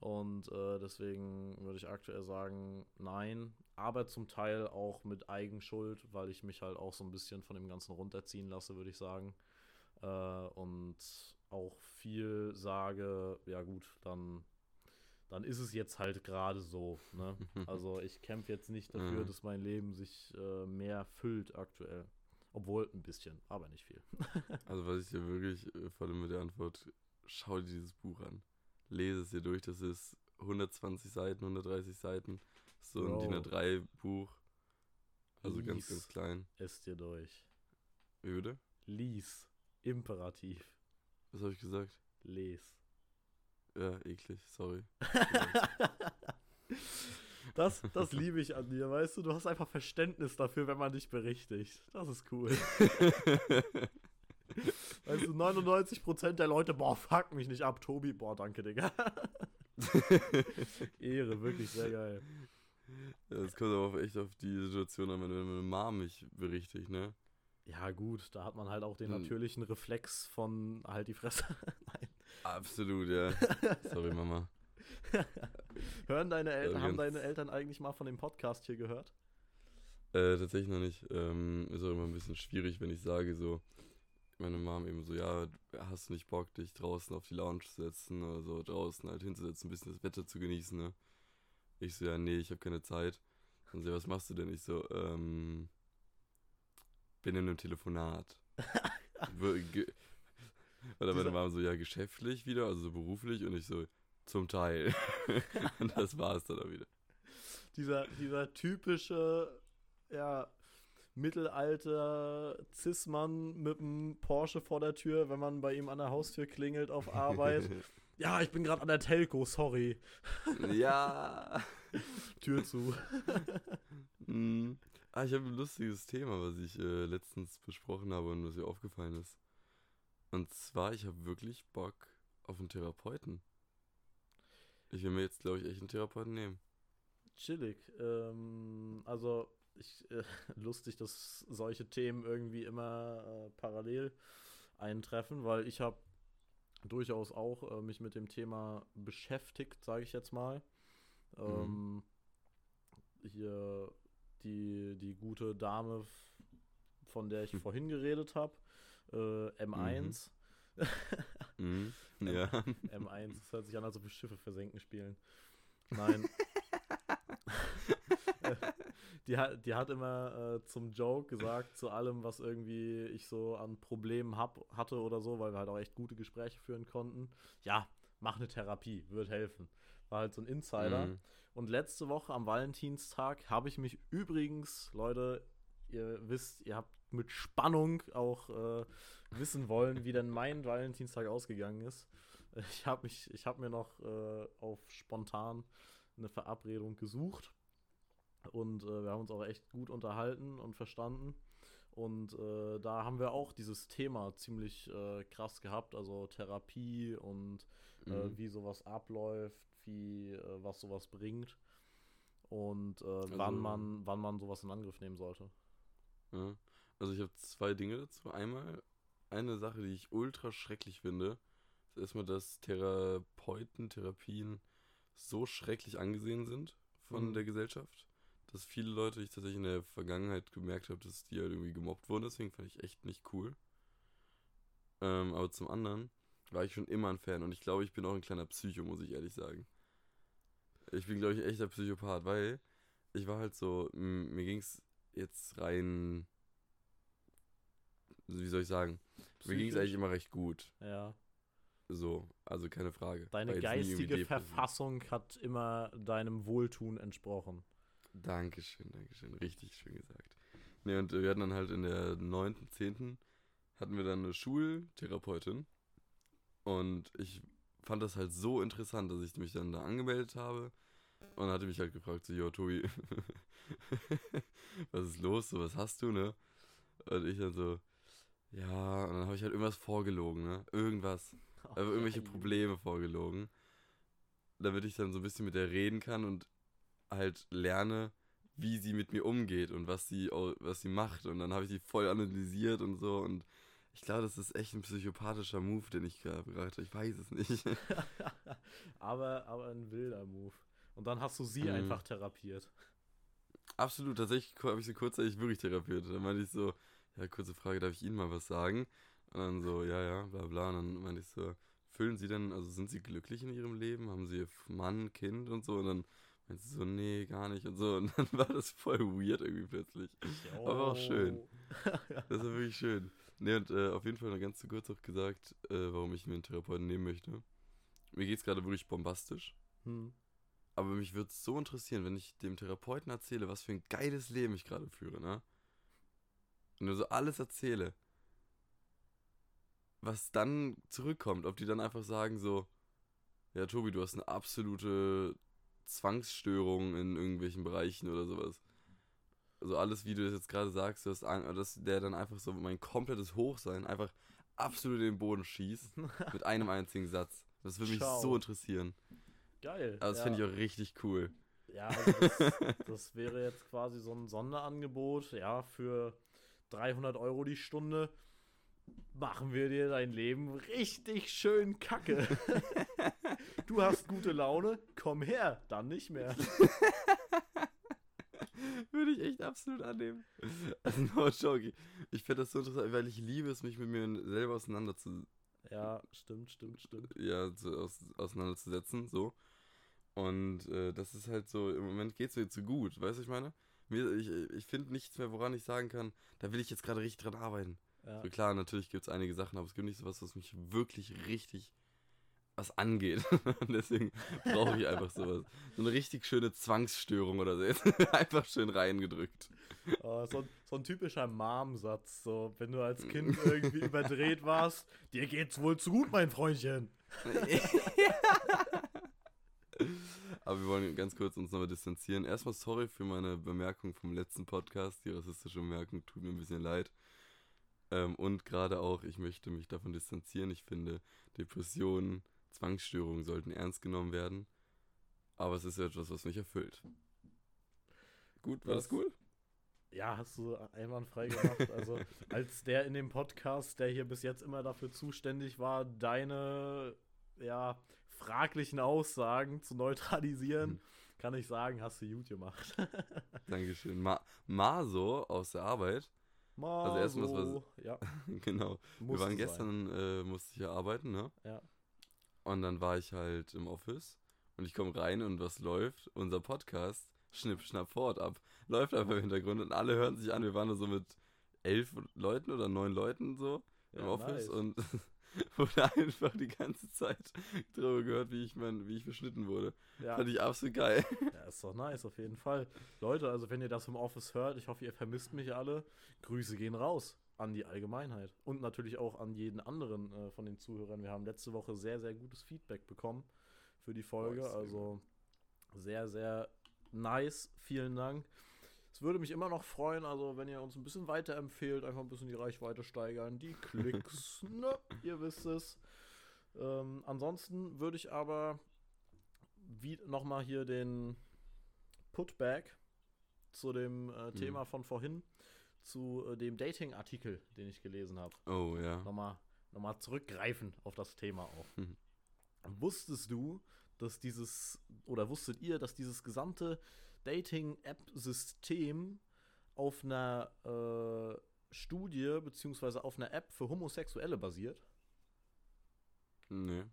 Und äh, deswegen würde ich aktuell sagen, nein. Aber zum Teil auch mit Eigenschuld, weil ich mich halt auch so ein bisschen von dem Ganzen runterziehen lasse, würde ich sagen. Äh, und auch viel sage, ja gut, dann, dann ist es jetzt halt gerade so. Ne? Also ich kämpfe jetzt nicht dafür, dass mein Leben sich äh, mehr füllt aktuell. Obwohl ein bisschen, aber nicht viel. also was ich dir wirklich äh, vor allem mit der Antwort, schau dir dieses Buch an lese es dir durch. Das ist 120 Seiten, 130 Seiten. So ein DIN A3-Buch. Also Lies ganz, ganz klein. Es dir durch. Wie bitte? Lies. Imperativ. Was habe ich gesagt? Les. Ja, eklig, sorry. das, das liebe ich an dir, weißt du? Du hast einfach Verständnis dafür, wenn man dich berichtigt. Das ist cool. Also 99% der Leute, boah, fuck mich nicht ab, Tobi, boah, danke, Digga. Ehre, wirklich sehr geil. Ja, das kommt aber auch echt auf die Situation an, wenn meine Mom mich berichtigt, ne? Ja, gut, da hat man halt auch den hm. natürlichen Reflex von halt die Fresse. Nein. Absolut, ja. Sorry, Mama. Hören deine Eltern, haben deine Eltern eigentlich mal von dem Podcast hier gehört? Äh, tatsächlich noch nicht. Ähm, ist auch immer ein bisschen schwierig, wenn ich sage so, meine Mom eben so, ja, hast du nicht Bock, dich draußen auf die Lounge zu setzen oder so draußen halt hinzusetzen, ein bisschen das Wetter zu genießen, ne? Ich so, ja, nee, ich habe keine Zeit. Und sie, was machst du denn? Ich so, ähm, bin in einem Telefonat. Oder meine Mom so, ja, geschäftlich wieder, also so beruflich und ich so, zum Teil. und das war's dann auch wieder. Dieser, dieser typische, ja, Mittelalter Cis-Mann mit einem Porsche vor der Tür, wenn man bei ihm an der Haustür klingelt auf Arbeit. ja, ich bin gerade an der Telco, sorry. ja. Tür zu. mm. Ah, ich habe ein lustiges Thema, was ich äh, letztens besprochen habe und was mir aufgefallen ist. Und zwar, ich habe wirklich Bock auf einen Therapeuten. Ich will mir jetzt, glaube ich, echt einen Therapeuten nehmen. Chillig. Ähm, also, ich, äh, lustig, dass solche Themen irgendwie immer äh, parallel eintreffen, weil ich habe durchaus auch äh, mich mit dem Thema beschäftigt, sage ich jetzt mal. Ähm, mhm. Hier die, die gute Dame, von der ich vorhin geredet habe, äh, M1. Mhm. mhm. Ja. M1, das hört sich an, als ob wir Schiffe versenken spielen. Nein. die, hat, die hat immer äh, zum Joke gesagt, zu allem, was irgendwie ich so an Problemen hab, hatte oder so, weil wir halt auch echt gute Gespräche führen konnten. Ja, mach eine Therapie, wird helfen. War halt so ein Insider. Mhm. Und letzte Woche am Valentinstag habe ich mich übrigens, Leute, ihr wisst, ihr habt mit Spannung auch äh, wissen wollen, wie denn mein Valentinstag ausgegangen ist. Ich habe mich, ich habe mir noch äh, auf spontan eine Verabredung gesucht und äh, wir haben uns auch echt gut unterhalten und verstanden. Und äh, da haben wir auch dieses Thema ziemlich äh, krass gehabt, also Therapie und äh, mhm. wie sowas abläuft, wie was sowas bringt und äh, also, wann man wann man sowas in Angriff nehmen sollte. Ja. Also ich habe zwei Dinge dazu. Einmal eine Sache, die ich ultra schrecklich finde, ist erstmal, dass Therapeuten, Therapien so schrecklich angesehen sind von mhm. der Gesellschaft dass viele Leute, die ich tatsächlich in der Vergangenheit gemerkt habe, dass die halt irgendwie gemobbt wurden. Deswegen fand ich echt nicht cool. Ähm, aber zum anderen war ich schon immer ein Fan und ich glaube, ich bin auch ein kleiner Psycho, muss ich ehrlich sagen. Ich bin, glaube ich, echter Psychopath, weil ich war halt so, mir ging es jetzt rein, wie soll ich sagen, Psychisch? mir ging es eigentlich immer recht gut. Ja. So, also keine Frage. Deine geistige Verfassung hat immer deinem Wohltun entsprochen. Dankeschön, Dankeschön. Richtig schön gesagt. Ne, und wir hatten dann halt in der 9., 10. hatten wir dann eine Schultherapeutin. Und ich fand das halt so interessant, dass ich mich dann da angemeldet habe. Und hatte mich halt gefragt, so, jo, Tobi, was ist los? So, was hast du, ne? Und ich dann so, ja, und dann habe ich halt irgendwas vorgelogen, ne? Irgendwas. Oh, irgendwelche Probleme vorgelogen. Damit ich dann so ein bisschen mit der reden kann und halt lerne, wie sie mit mir umgeht und was sie, was sie macht. Und dann habe ich die voll analysiert und so. Und ich glaube, das ist echt ein psychopathischer Move, den ich gerade habe. Ich weiß es nicht. aber, aber ein wilder Move. Und dann hast du sie mhm. einfach therapiert. Absolut, tatsächlich habe ich sie kurzzeitig wirklich therapiert. Dann meinte ich so, ja, kurze Frage, darf ich Ihnen mal was sagen? Und dann so, ja, ja, bla bla. Und dann meinte ich so, fühlen Sie denn, also sind Sie glücklich in Ihrem Leben? Haben Sie Mann, Kind und so? Und dann meinte sie so, nee, gar nicht und so. Und dann war das voll weird irgendwie plötzlich. Oh. Aber auch schön. Das war wirklich schön. Nee, und äh, auf jeden Fall noch ganz zu kurz auch gesagt, äh, warum ich mir einen Therapeuten nehmen möchte. Mir geht es gerade wirklich bombastisch. Hm. Aber mich würde es so interessieren, wenn ich dem Therapeuten erzähle, was für ein geiles Leben ich gerade führe, ne? Und nur so alles erzähle. Was dann zurückkommt, ob die dann einfach sagen so, ja, Tobi, du hast eine absolute Zwangsstörung in irgendwelchen Bereichen oder sowas also alles, wie du das jetzt gerade sagst, dass, dass der dann einfach so mein komplettes Hochsein einfach absolut in den Boden schießt mit einem einzigen Satz. Das würde mich Schau. so interessieren. Geil. Also das ja. finde ich auch richtig cool. Ja, also das, das, wäre jetzt quasi so ein Sonderangebot, ja, für 300 Euro die Stunde machen wir dir dein Leben richtig schön kacke. du hast gute Laune, komm her, dann nicht mehr. Würde ich echt absolut annehmen. Also, no joke. Ich finde das so interessant, weil ich liebe es, mich mit mir selber auseinanderzusetzen. Ja, stimmt, stimmt, stimmt. Ja, so aus, auseinanderzusetzen, so. Und äh, das ist halt so, im Moment geht es mir zu gut, weißt du, ich meine? Mir, ich ich finde nichts mehr, woran ich sagen kann, da will ich jetzt gerade richtig dran arbeiten. Ja. So klar, natürlich gibt es einige Sachen, aber es gibt nicht so was, was mich wirklich richtig was angeht. Und deswegen brauche ich einfach sowas. So eine richtig schöne Zwangsstörung oder so. Einfach schön reingedrückt. Oh, so, so, ein typischer Mom-Satz. So, wenn du als Kind irgendwie überdreht warst, dir geht's wohl zu gut, mein Freundchen. Aber wir wollen ganz kurz uns nochmal distanzieren. Erstmal sorry für meine Bemerkung vom letzten Podcast. Die rassistische Bemerkung tut mir ein bisschen leid. Ähm, und gerade auch, ich möchte mich davon distanzieren. Ich finde, Depressionen Zwangsstörungen sollten ernst genommen werden. Aber es ist etwas, was mich erfüllt. Gut, war das, das cool? Ja, hast du einwandfrei gemacht. Also, als der in dem Podcast, der hier bis jetzt immer dafür zuständig war, deine, ja, fraglichen Aussagen zu neutralisieren, hm. kann ich sagen, hast du gut gemacht. Dankeschön. Ma Maso aus der Arbeit. Maso, also erstmal was, ja. genau. Musste Wir waren gestern, äh, musste ich ja arbeiten, ne? Ja. Und dann war ich halt im Office und ich komme rein und was läuft? Unser Podcast, Schnipp, Schnapp, Fort ab. Läuft einfach im Hintergrund und alle hören sich an. Wir waren da so mit elf Leuten oder neun Leuten so im ja, Office nice. und wurde einfach die ganze Zeit darüber gehört, wie ich mein, wie ich beschnitten wurde. Ja. Fand ich absolut geil. Ja, ist doch nice, auf jeden Fall. Leute, also wenn ihr das im Office hört, ich hoffe, ihr vermisst mich alle. Grüße gehen raus an die Allgemeinheit und natürlich auch an jeden anderen äh, von den Zuhörern. Wir haben letzte Woche sehr, sehr gutes Feedback bekommen für die Folge. Also sehr, sehr nice. Vielen Dank. Es würde mich immer noch freuen, also wenn ihr uns ein bisschen weiterempfehlt, einfach ein bisschen die Reichweite steigern, die Klicks, ne, ihr wisst es. Ähm, ansonsten würde ich aber wie nochmal hier den Putback zu dem äh, hm. Thema von vorhin zu äh, dem Dating-Artikel, den ich gelesen habe. Oh ja. Nochmal, nochmal zurückgreifen auf das Thema auch. Mhm. Wusstest du, dass dieses, oder wusstet ihr, dass dieses gesamte Dating-App-System auf einer äh, Studie beziehungsweise auf einer App für Homosexuelle basiert? Nee.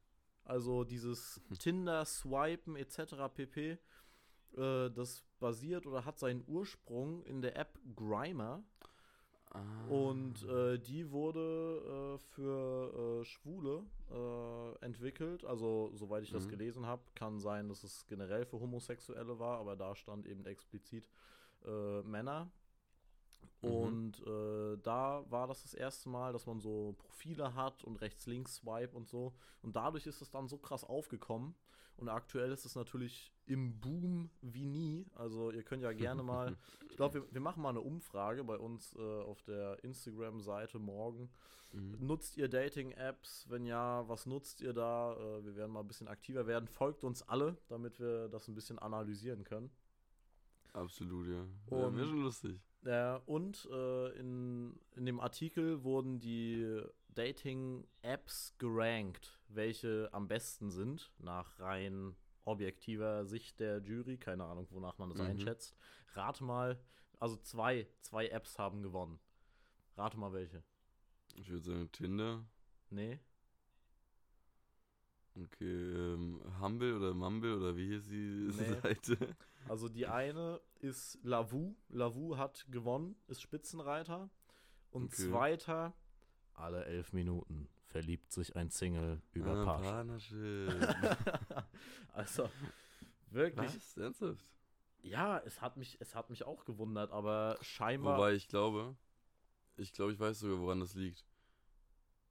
Also dieses Tinder, Swipen etc. pp. Äh, das basiert oder hat seinen Ursprung in der App Grimer. Ah. Und äh, die wurde äh, für äh, Schwule äh, entwickelt. Also, soweit ich mhm. das gelesen habe, kann sein, dass es generell für Homosexuelle war, aber da stand eben explizit äh, Männer. Mhm. Und äh, da war das das erste Mal, dass man so Profile hat und rechts-links-Swipe und so. Und dadurch ist es dann so krass aufgekommen. Und aktuell ist es natürlich im Boom wie nie. Also ihr könnt ja gerne mal, ich glaube, wir, wir, machen mal eine Umfrage bei uns äh, auf der Instagram-Seite morgen. Mhm. Nutzt ihr Dating-Apps? Wenn ja, was nutzt ihr da? Äh, wir werden mal ein bisschen aktiver werden. Folgt uns alle, damit wir das ein bisschen analysieren können. Absolut, ja. Und, ja, Wäre schon lustig. Ja, und äh, in, in dem Artikel wurden die Dating-Apps gerankt, welche am besten sind, nach rein objektiver Sicht der Jury. Keine Ahnung, wonach man das mhm. einschätzt. Rate mal, also zwei, zwei Apps haben gewonnen. Rate mal welche. Ich würde sagen Tinder. Nee. Okay, ähm, Humble oder Mumble oder wie hieß die nee. Seite? Also die eine ist Lavu. Lavu hat gewonnen, ist Spitzenreiter. Und okay. zweiter, alle elf Minuten verliebt sich ein Single über ah, Partnership. also, wirklich. Was? Ernsthaft? Ja, es hat mich, es hat mich auch gewundert, aber scheinbar. Wobei ich glaube, ich glaube, ich weiß sogar, woran das liegt.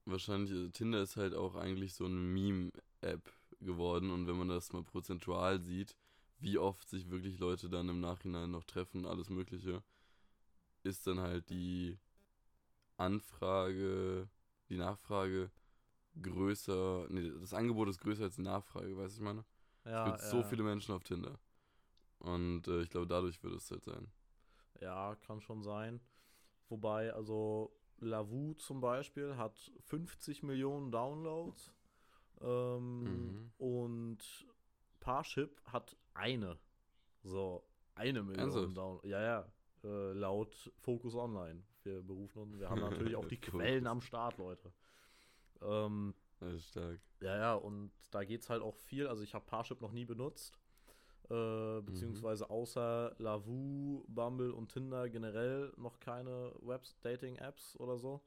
Wahrscheinlich, also Tinder ist halt auch eigentlich so eine Meme-App geworden und wenn man das mal prozentual sieht, wie oft sich wirklich Leute dann im Nachhinein noch treffen, alles Mögliche, ist dann halt die Anfrage, die Nachfrage größer, nee, das Angebot ist größer als die Nachfrage, weißt du, ich meine? Ja, es gibt ja. so viele Menschen auf Tinder. Und äh, ich glaube, dadurch wird es halt sein. Ja, kann schon sein. Wobei, also Lavu zum Beispiel hat 50 Millionen Downloads ähm, mhm. und Parship hat eine. So, eine Million Downloads. Ja, ja. Äh, laut Focus Online. Wir berufen uns, wir haben natürlich auch die Quellen am Start, Leute. Ähm, das ist stark. Ja, ja, und da geht es halt auch viel. Also ich habe Parship noch nie benutzt. Äh, beziehungsweise mhm. außer Lavu, Bumble und Tinder generell noch keine Web-Dating-Apps oder so.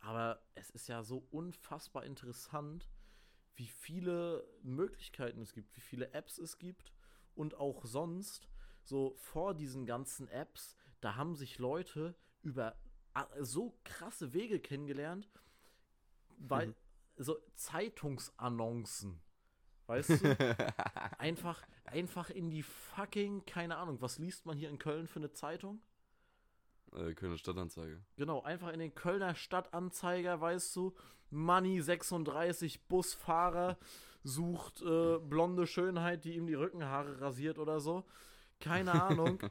Aber es ist ja so unfassbar interessant, wie viele Möglichkeiten es gibt, wie viele Apps es gibt und auch sonst, so vor diesen ganzen Apps, da haben sich Leute über so krasse Wege kennengelernt, weil mhm. so Zeitungsannoncen Weißt du? einfach, einfach in die fucking, keine Ahnung, was liest man hier in Köln für eine Zeitung? Äh, Kölner Stadtanzeiger. Genau, einfach in den Kölner Stadtanzeiger, weißt du, Money 36 Busfahrer sucht äh, blonde Schönheit, die ihm die Rückenhaare rasiert oder so. Keine Ahnung.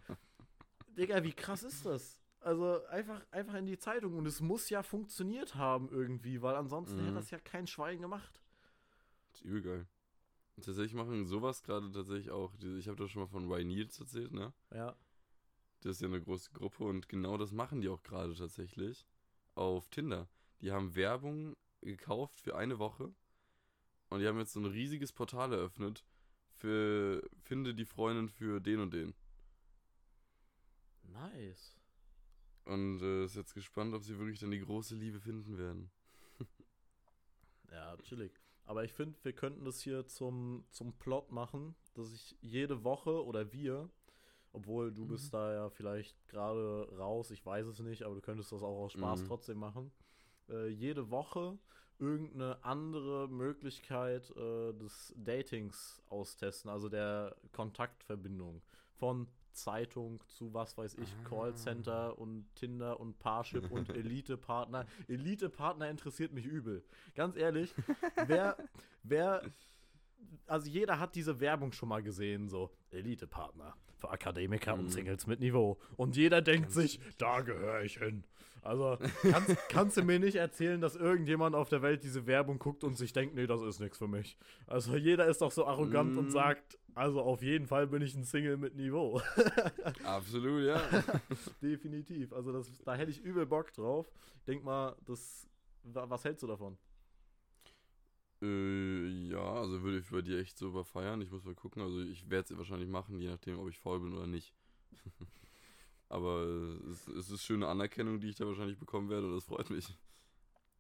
Digga, wie krass ist das? Also einfach, einfach in die Zeitung und es muss ja funktioniert haben irgendwie, weil ansonsten mhm. hätte das ja kein Schwein gemacht. Das ist übel geil. Tatsächlich machen sowas gerade tatsächlich auch. Ich habe doch schon mal von Y Neils erzählt, ne? Ja. Das ist ja eine große Gruppe und genau das machen die auch gerade tatsächlich auf Tinder. Die haben Werbung gekauft für eine Woche und die haben jetzt so ein riesiges Portal eröffnet für finde die Freundin für den und den. Nice. Und äh, ist jetzt gespannt, ob sie wirklich dann die große Liebe finden werden. ja, chillig. Aber ich finde, wir könnten das hier zum, zum Plot machen, dass ich jede Woche oder wir, obwohl du mhm. bist da ja vielleicht gerade raus, ich weiß es nicht, aber du könntest das auch aus Spaß mhm. trotzdem machen. Äh, jede Woche irgendeine andere Möglichkeit äh, des Datings austesten, also der Kontaktverbindung. Von Zeitung zu was weiß ich, ah. Callcenter und Tinder und Parship und Elite-Partner. Elite-Partner interessiert mich übel. Ganz ehrlich, wer, wer, also jeder hat diese Werbung schon mal gesehen, so Elite-Partner für Akademiker mhm. und Singles mit Niveau. Und jeder denkt sich, da gehöre ich hin. Also kannst, kannst du mir nicht erzählen, dass irgendjemand auf der Welt diese Werbung guckt und sich denkt, nee, das ist nichts für mich. Also jeder ist doch so arrogant mm. und mhm. sagt, also auf jeden Fall bin ich ein Single mit Niveau. Absolut, ja. Definitiv. Also das, da hätte ich übel Bock drauf. Ich denk mal, das, was hältst du davon? Äh, ja, also würde ich bei dir echt super feiern. Ich muss mal gucken. Also ich werde es wahrscheinlich machen, je nachdem, ob ich faul bin oder nicht. Aber es, es ist schöne Anerkennung, die ich da wahrscheinlich bekommen werde und das freut mich.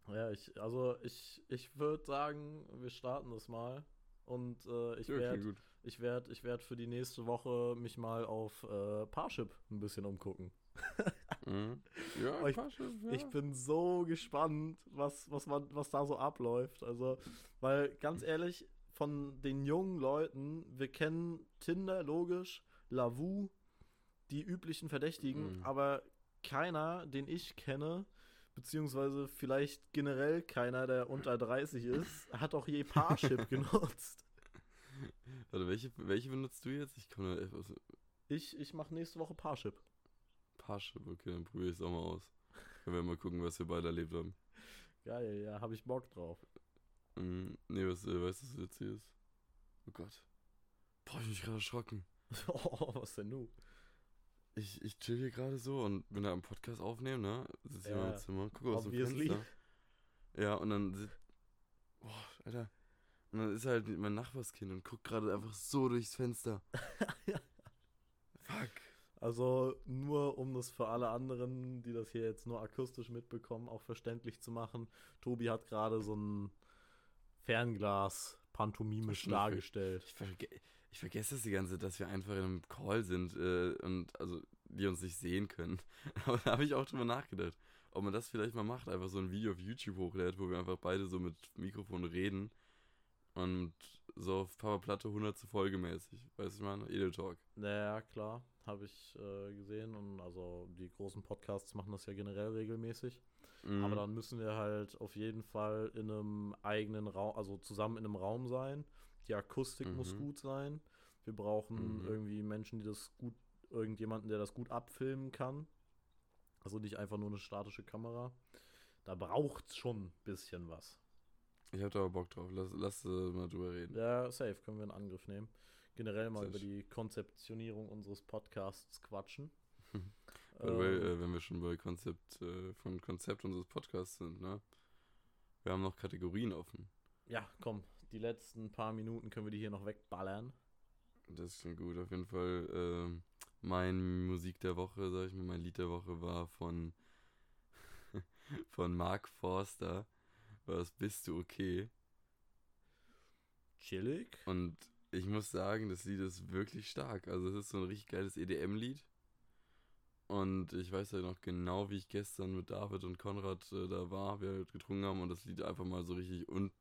Ja, ich, also ich, ich würde sagen, wir starten das mal. Und äh, ich werde ich werd, ich werd für die nächste Woche mich mal auf äh, Parship ein bisschen umgucken. Mhm. Ja, ich, Parship, ja. ich bin so gespannt, was, was, man, was da so abläuft. Also, weil ganz ehrlich, von den jungen Leuten, wir kennen Tinder, logisch, Lavu, die üblichen Verdächtigen, mhm. aber keiner, den ich kenne, beziehungsweise vielleicht generell keiner, der unter 30 ist, hat auch je Parship genutzt. Warte, welche, welche benutzt du jetzt? Ich komme aus. Ich, ich mache nächste Woche Parship. Parship, okay, dann probiere ich es auch mal aus. Können wir mal gucken, was wir beide erlebt haben. Geil, ja, habe ich Bock drauf. Mm, nee, was, äh, weißt du, was jetzt hier ist? Oh Gott. Boah, ich bin gerade erschrocken. oh, was denn du? Ich, ich chill hier gerade so und bin da am Podcast aufnehmen, ne? Sitze hier ja, in meinem Zimmer, gucke aus dem Fenster. Ja, und dann. Boah, Alter. Und dann ist halt mein Nachbarskind und guckt gerade einfach so durchs Fenster. Fuck. Also nur um das für alle anderen, die das hier jetzt nur akustisch mitbekommen, auch verständlich zu machen. Tobi hat gerade so ein Fernglas pantomimisch dargestellt. Ich, verge ich, vergesse das die ganze Zeit, dass wir einfach in einem Call sind äh, und also die uns nicht sehen können. Aber da habe ich auch drüber nachgedacht, ob man das vielleicht mal macht, einfach so ein Video auf YouTube hochlädt, wo wir einfach beide so mit Mikrofon reden und so auf Papa Platte 100 zu Folge mäßig. Weißt du, ich meine? Edel Talk. Naja, klar. Habe ich äh, gesehen. Und also die großen Podcasts machen das ja generell regelmäßig. Mhm. Aber dann müssen wir halt auf jeden Fall in einem eigenen Raum, also zusammen in einem Raum sein. Die Akustik mhm. muss gut sein. Wir brauchen mhm. irgendwie Menschen, die das gut, irgendjemanden, der das gut abfilmen kann. Also nicht einfach nur eine statische Kamera. Da braucht es schon ein bisschen was. Ich habe da aber Bock drauf. Lass, lass äh, mal drüber reden. Ja, safe. Können wir in Angriff nehmen. Generell mal Sehr über die Konzeptionierung unseres Podcasts quatschen. ähm, weil, äh, wenn wir schon bei Konzept, äh, von Konzept unseres Podcasts sind, ne? Wir haben noch Kategorien offen. Ja, komm. Die letzten paar Minuten können wir die hier noch wegballern. Das ist schon gut. Auf jeden Fall, äh, mein Musik der Woche, sag ich mal, mein Lied der Woche war von, von Mark Forster. Was bist du okay? Chillig. Und ich muss sagen, das Lied ist wirklich stark. Also es ist so ein richtig geiles EDM-Lied. Und ich weiß ja noch genau, wie ich gestern mit David und Konrad äh, da war, wir halt getrunken haben und das Lied einfach mal so richtig un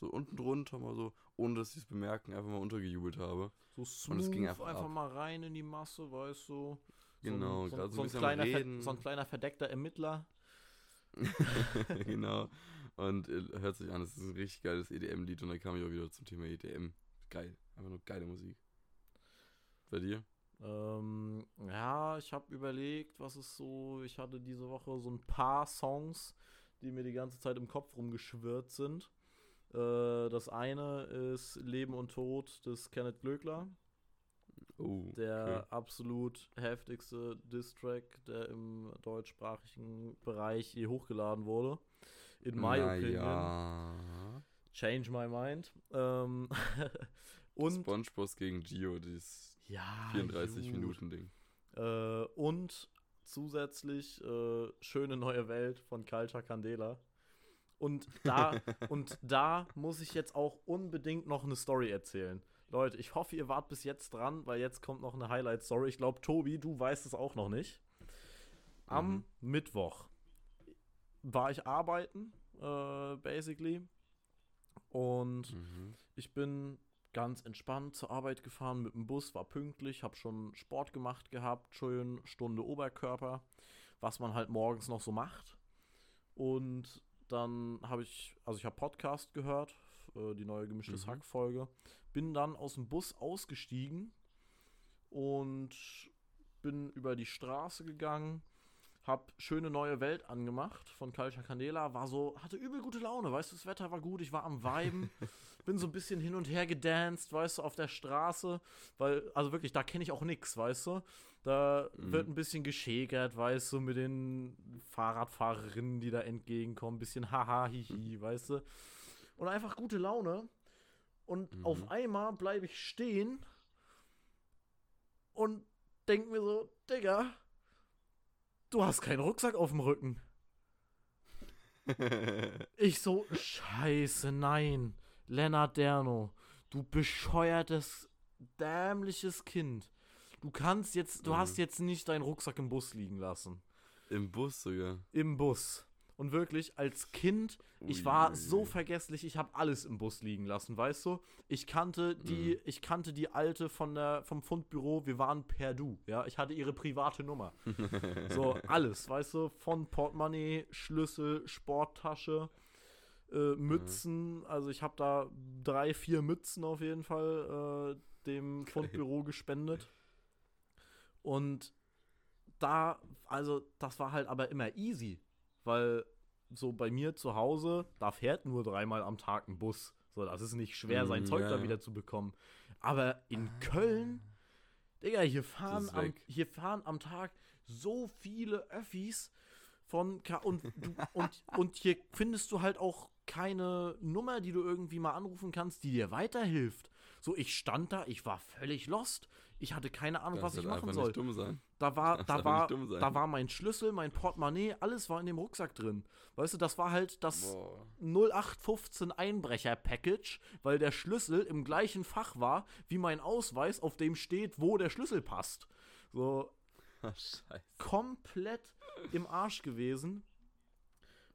so unten drunter mal so, ohne dass sie es bemerken, einfach mal untergejubelt habe. So smooth, und es ging einfach, einfach mal rein in die Masse, weißt du. Genau, so, so, so, ein, kleiner, so ein kleiner verdeckter Ermittler. genau. Und äh, hört sich an, es ist ein richtig geiles EDM-Lied und dann kam ich auch wieder zum Thema EDM. Geil. Einfach nur geile Musik. Bei dir? Ähm, ja, ich habe überlegt, was ist so. Ich hatte diese Woche so ein paar Songs, die mir die ganze Zeit im Kopf rumgeschwirrt sind. Äh, das eine ist Leben und Tod des Kenneth Glöckler. Oh, der okay. absolut heftigste Distrack, der im deutschsprachigen Bereich je hochgeladen wurde in my Na opinion. Ja. Change my mind. Ähm, und SpongeBob gegen Gio, dieses ja, 34 Minuten Ding. Äh, und zusätzlich äh, schöne neue Welt von Culture Candela. Und da, und da muss ich jetzt auch unbedingt noch eine Story erzählen. Leute, ich hoffe, ihr wart bis jetzt dran, weil jetzt kommt noch eine Highlight-Story. Ich glaube, Tobi, du weißt es auch noch nicht. Am mhm. Mittwoch war ich arbeiten, äh, basically. Und mhm. ich bin ganz entspannt zur Arbeit gefahren mit dem Bus, war pünktlich, habe schon Sport gemacht gehabt, schön Stunde Oberkörper, was man halt morgens noch so macht. Und dann habe ich, also ich habe Podcast gehört, äh, die neue gemischtes mhm. Hack Folge, bin dann aus dem Bus ausgestiegen und bin über die Straße gegangen hab schöne neue Welt angemacht von Culture Candela, war so, hatte übel gute Laune, weißt du, das Wetter war gut, ich war am Weiben, bin so ein bisschen hin und her gedanced, weißt du, auf der Straße, weil, also wirklich, da kenne ich auch nix, weißt du, da mhm. wird ein bisschen geschägert, weißt du, mit den Fahrradfahrerinnen, die da entgegenkommen, ein bisschen haha, hihi, weißt du, und einfach gute Laune und mhm. auf einmal bleibe ich stehen und denk mir so, Digga, du hast keinen Rucksack auf dem Rücken. ich so, scheiße, nein. Lennart Derno, du bescheuertes, dämliches Kind. Du kannst jetzt, du mhm. hast jetzt nicht deinen Rucksack im Bus liegen lassen. Im Bus sogar? Im Bus. Und wirklich, als Kind, ich war so vergesslich, ich habe alles im Bus liegen lassen, weißt du? Ich kannte die, mhm. ich kannte die alte von der, vom Fundbüro, wir waren per Du, ja? Ich hatte ihre private Nummer. so, alles, weißt du? Von Portemonnaie, Schlüssel, Sporttasche, äh, Mützen, mhm. also ich habe da drei, vier Mützen auf jeden Fall äh, dem Fundbüro gespendet. Und da, also das war halt aber immer easy, weil so bei mir zu Hause, da fährt nur dreimal am Tag ein Bus. So, das ist nicht schwer, sein Mm, Zeug ja, da ja. wieder zu bekommen. Aber in Köln, Digga, hier fahren, am, hier fahren am Tag so viele Öffis von K und, du, und, und hier findest du halt auch keine Nummer, die du irgendwie mal anrufen kannst, die dir weiterhilft. So, ich stand da, ich war völlig lost. Ich hatte keine Ahnung, was Kannst ich halt machen soll. nicht dumm sein. Da war, Darfst da war, nicht dumm sein. da war mein Schlüssel, mein Portemonnaie, alles war in dem Rucksack drin. Weißt du, das war halt das Boah. 0815 Einbrecher-Package, weil der Schlüssel im gleichen Fach war wie mein Ausweis, auf dem steht, wo der Schlüssel passt. So Scheiße. komplett im Arsch gewesen.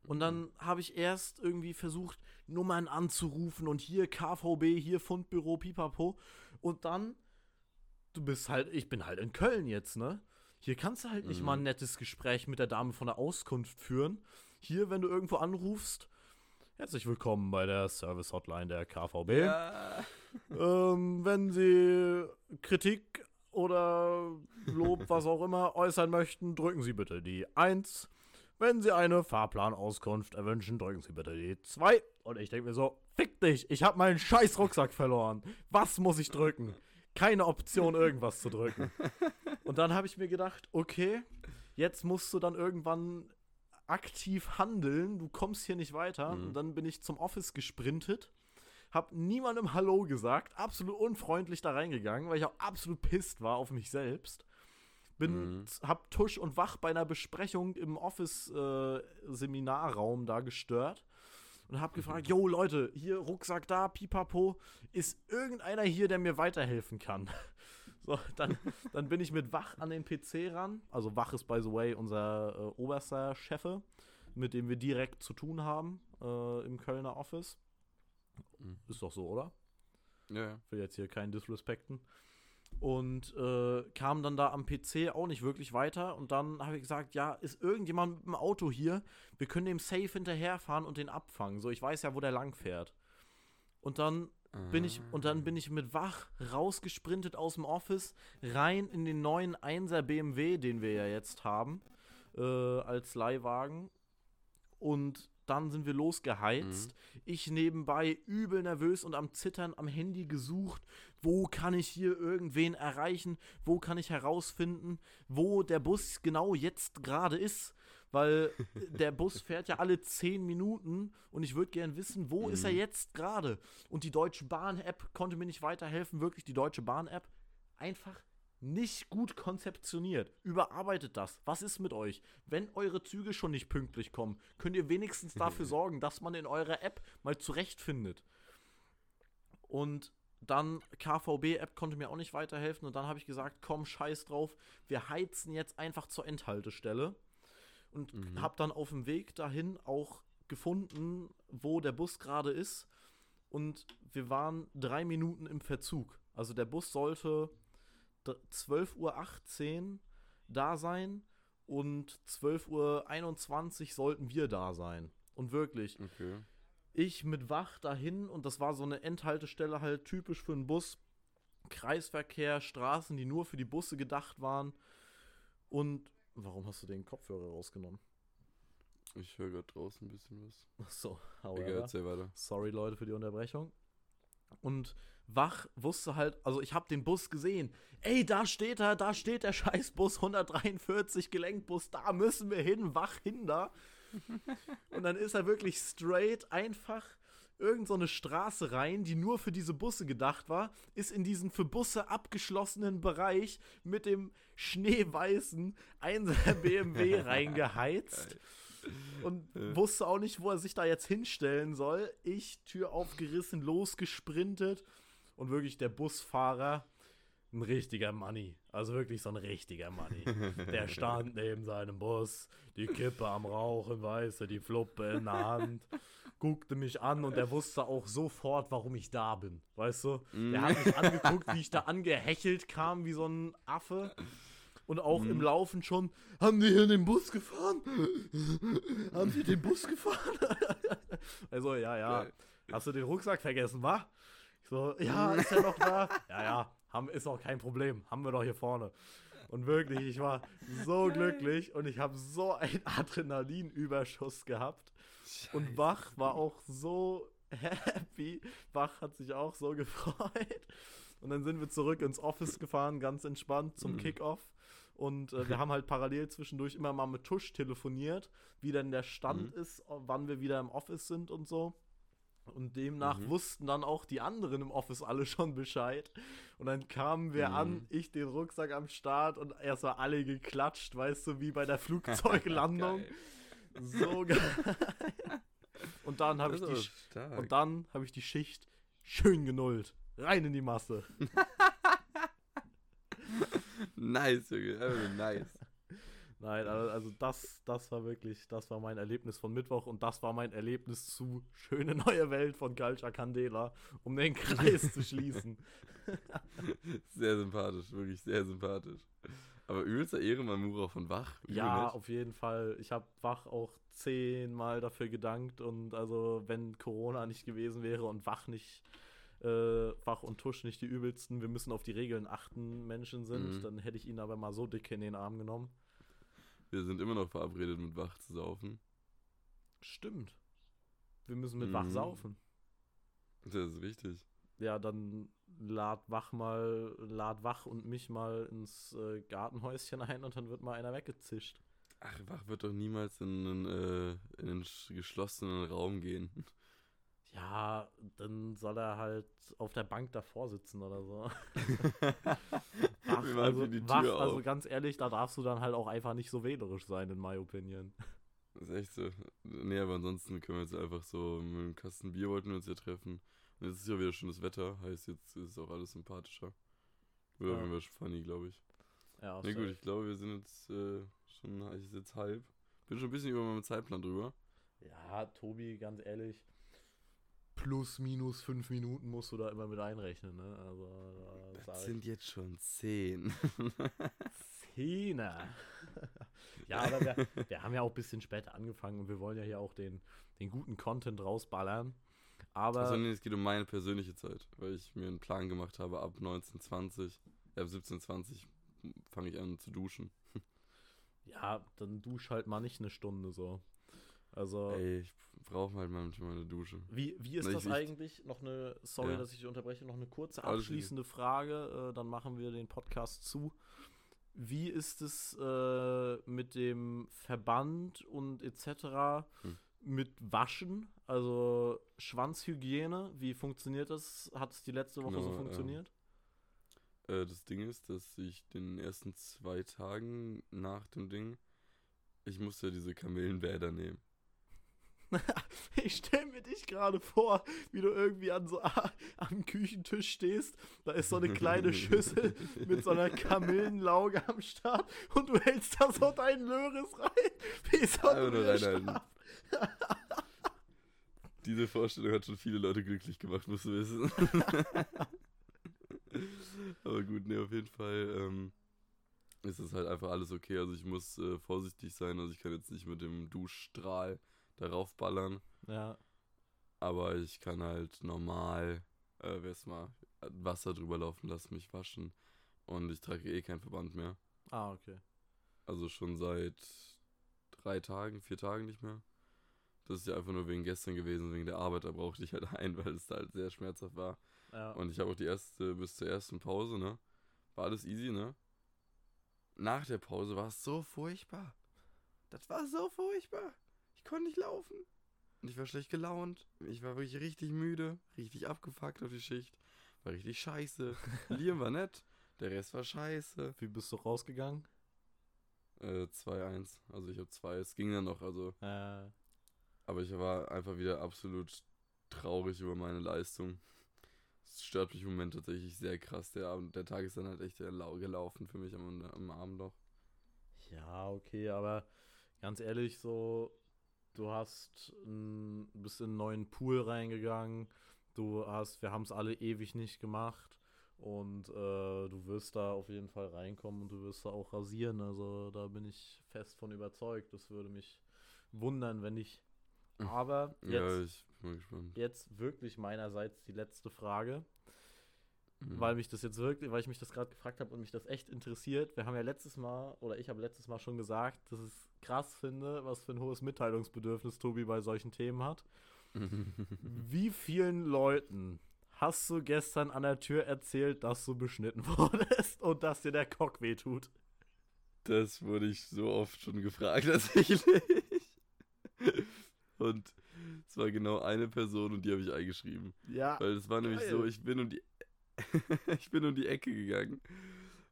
Und dann habe ich erst irgendwie versucht, Nummern anzurufen und hier KVB, hier Fundbüro, pipapo. Und dann, du bist halt, ich bin halt in Köln jetzt, ne? Hier kannst du halt nicht Mhm. mal ein nettes Gespräch mit der Dame von der Auskunft führen. Hier, wenn du irgendwo anrufst, herzlich willkommen bei der Service Hotline der KVB. Ja. Ähm, wenn Sie Kritik oder Lob, was auch immer, äußern möchten, drücken Sie bitte die 1. Wenn Sie eine Fahrplanauskunft erwünschen, drücken Sie bitte die 2. Und ich denke mir so, fick dich, ich habe meinen scheiß Rucksack verloren. Was muss ich drücken? Keine Option, irgendwas zu drücken. Und dann habe ich mir gedacht, okay, jetzt musst du dann irgendwann aktiv handeln, du kommst hier nicht weiter. Mhm. Und dann bin ich zum Office gesprintet hab niemandem Hallo gesagt, absolut unfreundlich da reingegangen, weil ich auch absolut pisst war auf mich selbst. Bin, Mhm. hab Tusch und Wach bei einer Besprechung im Office-Seminarraum da gestört und hab gefragt, yo Leute, hier Rucksack da, pipapo, ist irgendeiner hier, der mir weiterhelfen kann? So, dann, dann bin ich mit Wach an den PC ran. Also Wach ist, by the way, unser äh, oberster Chefe, mit dem wir direkt zu tun haben äh, im Kölner Office. Mhm. Ist doch so, oder? Ja, ja. will jetzt hier keinen disrespekten. Und äh, kam dann da am PC auch nicht wirklich weiter. Und dann habe ich gesagt, ja, ist irgendjemand mit dem Auto hier? Wir können dem safe hinterherfahren und den abfangen. So, ich weiß ja, wo der lang fährt. Und dann bin ich und dann bin ich mit Wach rausgesprintet aus dem Office rein in den neuen 1er BMW, den wir ja jetzt haben äh, als Leihwagen und dann sind wir losgeheizt. Ich nebenbei übel nervös und am Zittern am Handy gesucht, wo kann ich hier irgendwen erreichen, wo kann ich herausfinden, wo der Bus genau jetzt gerade ist, weil der Bus fährt ja alle 10 Minuten und ich würde gern wissen, wo ist er Mhm. jetzt gerade? Und die Deutsche Bahn-App konnte mir nicht weiterhelfen, wirklich die Deutsche Bahn-App einfach nicht gut konzeptioniert. Überarbeitet das. Was ist mit euch? Wenn eure Züge schon nicht pünktlich kommen, könnt ihr wenigstens dafür sorgen, dass man in eurer App mal zurechtfindet. Und dann KVB-App konnte mir auch nicht weiterhelfen und dann habe ich gesagt, komm, scheiß drauf, wir heizen jetzt einfach zur Endhaltestelle und Mhm. habe dann auf dem Weg dahin auch gefunden, wo der Bus gerade ist und wir waren drei Minuten im Verzug. Also der Bus sollte d- 12.18 Uhr da sein und 12.21 Uhr sollten wir da sein. Und wirklich, Okay. Ich mit Wach dahin und das war so eine Endhaltestelle halt typisch für einen Bus. Kreisverkehr, Straßen, die nur für die Busse gedacht waren. Und warum hast du den Kopfhörer rausgenommen? Ich höre gerade draußen ein bisschen was. Ach so, Egal, however. erzähl weiter. Sorry Leute für die Unterbrechung. Und Wach wusste halt, also ich habe den Bus gesehen. Ey, da steht er, da steht der Scheißbus 143 Gelenkbus, da müssen wir hin, Wach hin da. Und dann ist er wirklich straight einfach irgend so eine Straße rein, die nur für diese Busse gedacht war, ist in diesen für Busse abgeschlossenen Bereich mit dem schneeweißen 1er BMW reingeheizt. Und wusste auch nicht, wo er sich da jetzt hinstellen soll. Ich, Tür aufgerissen, losgesprintet. Und wirklich der Busfahrer, ein richtiger Money. Also wirklich so ein richtiger Money. Der stand neben seinem Bus, die Kippe am Rauchen, weißt du, die Fluppe in der Hand, guckte mich an und er wusste auch sofort, warum ich da bin, weißt du? Der hat mich angeguckt, wie ich da angehechelt kam, wie so ein Affe. Und auch im Laufen schon, haben die hier den Bus gefahren? haben die den Bus gefahren? also, ja, ja. Hast du den Rucksack vergessen, wa? Ich so, ja, ist er noch da? ja, ja, haben, ist auch kein Problem. Haben wir doch hier vorne. Und wirklich, ich war so glücklich und ich habe so einen Adrenalinüberschuss gehabt. Scheiße. Und Wach war auch so happy. Wach hat sich auch so gefreut. Und dann sind wir zurück ins Office gefahren, ganz entspannt zum mhm. Kickoff. Und äh, wir haben halt parallel zwischendurch immer mal mit Tusch telefoniert, wie denn der Stand mhm. ist, wann wir wieder im Office sind und so. Und demnach mhm. wussten dann auch die anderen im Office alle schon Bescheid. Und dann kamen wir mhm. an, ich den Rucksack am Start und erstmal alle geklatscht, weißt du, wie bei der Flugzeuglandung. so geil. Und dann habe ich die und dann habe ich die Schicht schön genullt. Rein in die Masse. nice, Junge. Nice. Nein, also das, das war wirklich, das war mein Erlebnis von Mittwoch und das war mein Erlebnis zu Schöne neue Welt von Galcha Candela, um den Kreis zu schließen. Sehr sympathisch, wirklich sehr sympathisch. Aber übelster Ehrenmann Mura von Wach. Ja, auf jeden Fall. Ich habe Wach auch zehnmal dafür gedankt und also wenn Corona nicht gewesen wäre und Wach nicht äh, Wach und Tusch nicht die übelsten, wir müssen auf die Regeln achten Menschen sind, mhm. dann hätte ich ihn aber mal so dick in den Arm genommen. Wir sind immer noch verabredet, mit Wach zu saufen. Stimmt. Wir müssen mit mhm. Wach saufen. Das ist richtig. Ja, dann lad Wach mal, lad Wach und mich mal ins äh, Gartenhäuschen ein und dann wird mal einer weggezischt. Ach, Wach wird doch niemals in einen, äh, in einen geschlossenen Raum gehen. Ja, dann soll er halt auf der Bank davor sitzen oder so. Ach, also, wach, also ganz ehrlich, da darfst du dann halt auch einfach nicht so wählerisch sein, in my opinion. Das ist echt so. Nee, aber ansonsten können wir jetzt einfach so mit einem Kasten Bier wollten wir uns ja treffen. Und jetzt ist ja wieder schönes Wetter, heißt jetzt ist auch alles sympathischer. Wird ja. auf funny, glaube ich. Ja, nee, gut, ich glaube, wir sind jetzt äh, schon, ich ist jetzt halb. Bin schon ein bisschen über meinem Zeitplan drüber. Ja, Tobi, ganz ehrlich, plus minus fünf Minuten musst du da immer mit einrechnen. Ne? Also, das, das sind jetzt schon zehn. Zehner. ja, aber wir, wir, haben ja auch ein bisschen später angefangen und wir wollen ja hier auch den, den guten Content rausballern. Aber. Also, nee, es geht um meine persönliche Zeit, weil ich mir einen Plan gemacht habe, ab 1920, äh, ab 1720 fange ich an zu duschen. ja, dann dusch halt mal nicht eine Stunde so. Also. Ey, ich brauche halt manchmal eine Dusche. Wie, wie ist Na, das eigentlich? Noch eine, sorry, ja. dass ich dich unterbreche, noch eine kurze abschließende Frage, äh, dann machen wir den Podcast zu. Wie ist es äh, mit dem Verband und etc. Hm. mit Waschen? Also Schwanzhygiene, wie funktioniert das? Hat es die letzte Woche genau, so funktioniert? Äh, das Ding ist, dass ich den ersten zwei Tagen nach dem Ding, ich musste ja diese Kamillenbäder nehmen. ich stelle mir dich gerade vor, wie du irgendwie an so ah, am Küchentisch stehst. Da ist so eine kleine Schüssel mit so einer Kamillenlauge am Start und du hältst da so deinen Löris rein. Wie so ein Diese Vorstellung hat schon viele Leute glücklich gemacht, musst du wissen. Aber gut, ne, auf jeden Fall ähm, ist es halt einfach alles okay. Also ich muss äh, vorsichtig sein. Also ich kann jetzt nicht mit dem Duschstrahl darauf ballern. Ja. Aber ich kann halt normal, äh, wer mal, Wasser drüber laufen lassen, mich waschen. Und ich trage eh kein Verband mehr. Ah, okay. Also schon seit drei Tagen, vier Tagen nicht mehr. Das ist ja einfach nur wegen gestern gewesen, wegen der Arbeit. Da brauchte ich halt ein, weil es halt sehr schmerzhaft war. Ja. Und ich habe auch die erste, bis zur ersten Pause, ne? War alles easy, ne? Nach der Pause war es so furchtbar. Das war so furchtbar. Ich konnte nicht laufen. Und ich war schlecht gelaunt. Ich war wirklich richtig müde, richtig abgefuckt auf die Schicht. War richtig scheiße. Liam war nett. Der Rest war scheiße. Wie bist du rausgegangen? Äh, 2-1. Also ich habe zwei. Es ging dann noch, also. Äh. Aber ich war einfach wieder absolut traurig über meine Leistung. Es stört mich im Moment tatsächlich sehr krass. Der, Abend, der Tag ist dann halt echt gelaufen für mich am, am Abend noch. Ja, okay, aber ganz ehrlich, so du hast ein, bist in einen neuen Pool reingegangen, du hast, wir haben es alle ewig nicht gemacht und äh, du wirst da auf jeden Fall reinkommen und du wirst da auch rasieren. Also da bin ich fest von überzeugt. Das würde mich wundern, wenn nicht. Aber jetzt, ja, ich jetzt wirklich meinerseits die letzte Frage. Mhm. weil mich das jetzt wirklich, weil ich mich das gerade gefragt habe und mich das echt interessiert. Wir haben ja letztes Mal, oder ich habe letztes Mal schon gesagt, dass ich es krass finde, was für ein hohes Mitteilungsbedürfnis Tobi bei solchen Themen hat. Wie vielen Leuten hast du gestern an der Tür erzählt, dass du beschnitten wurdest und dass dir der Cock wehtut? Das wurde ich so oft schon gefragt, tatsächlich. Und es war genau eine Person und die habe ich eingeschrieben. Ja. Weil es war geil. nämlich so, ich bin um die ich bin um die Ecke gegangen.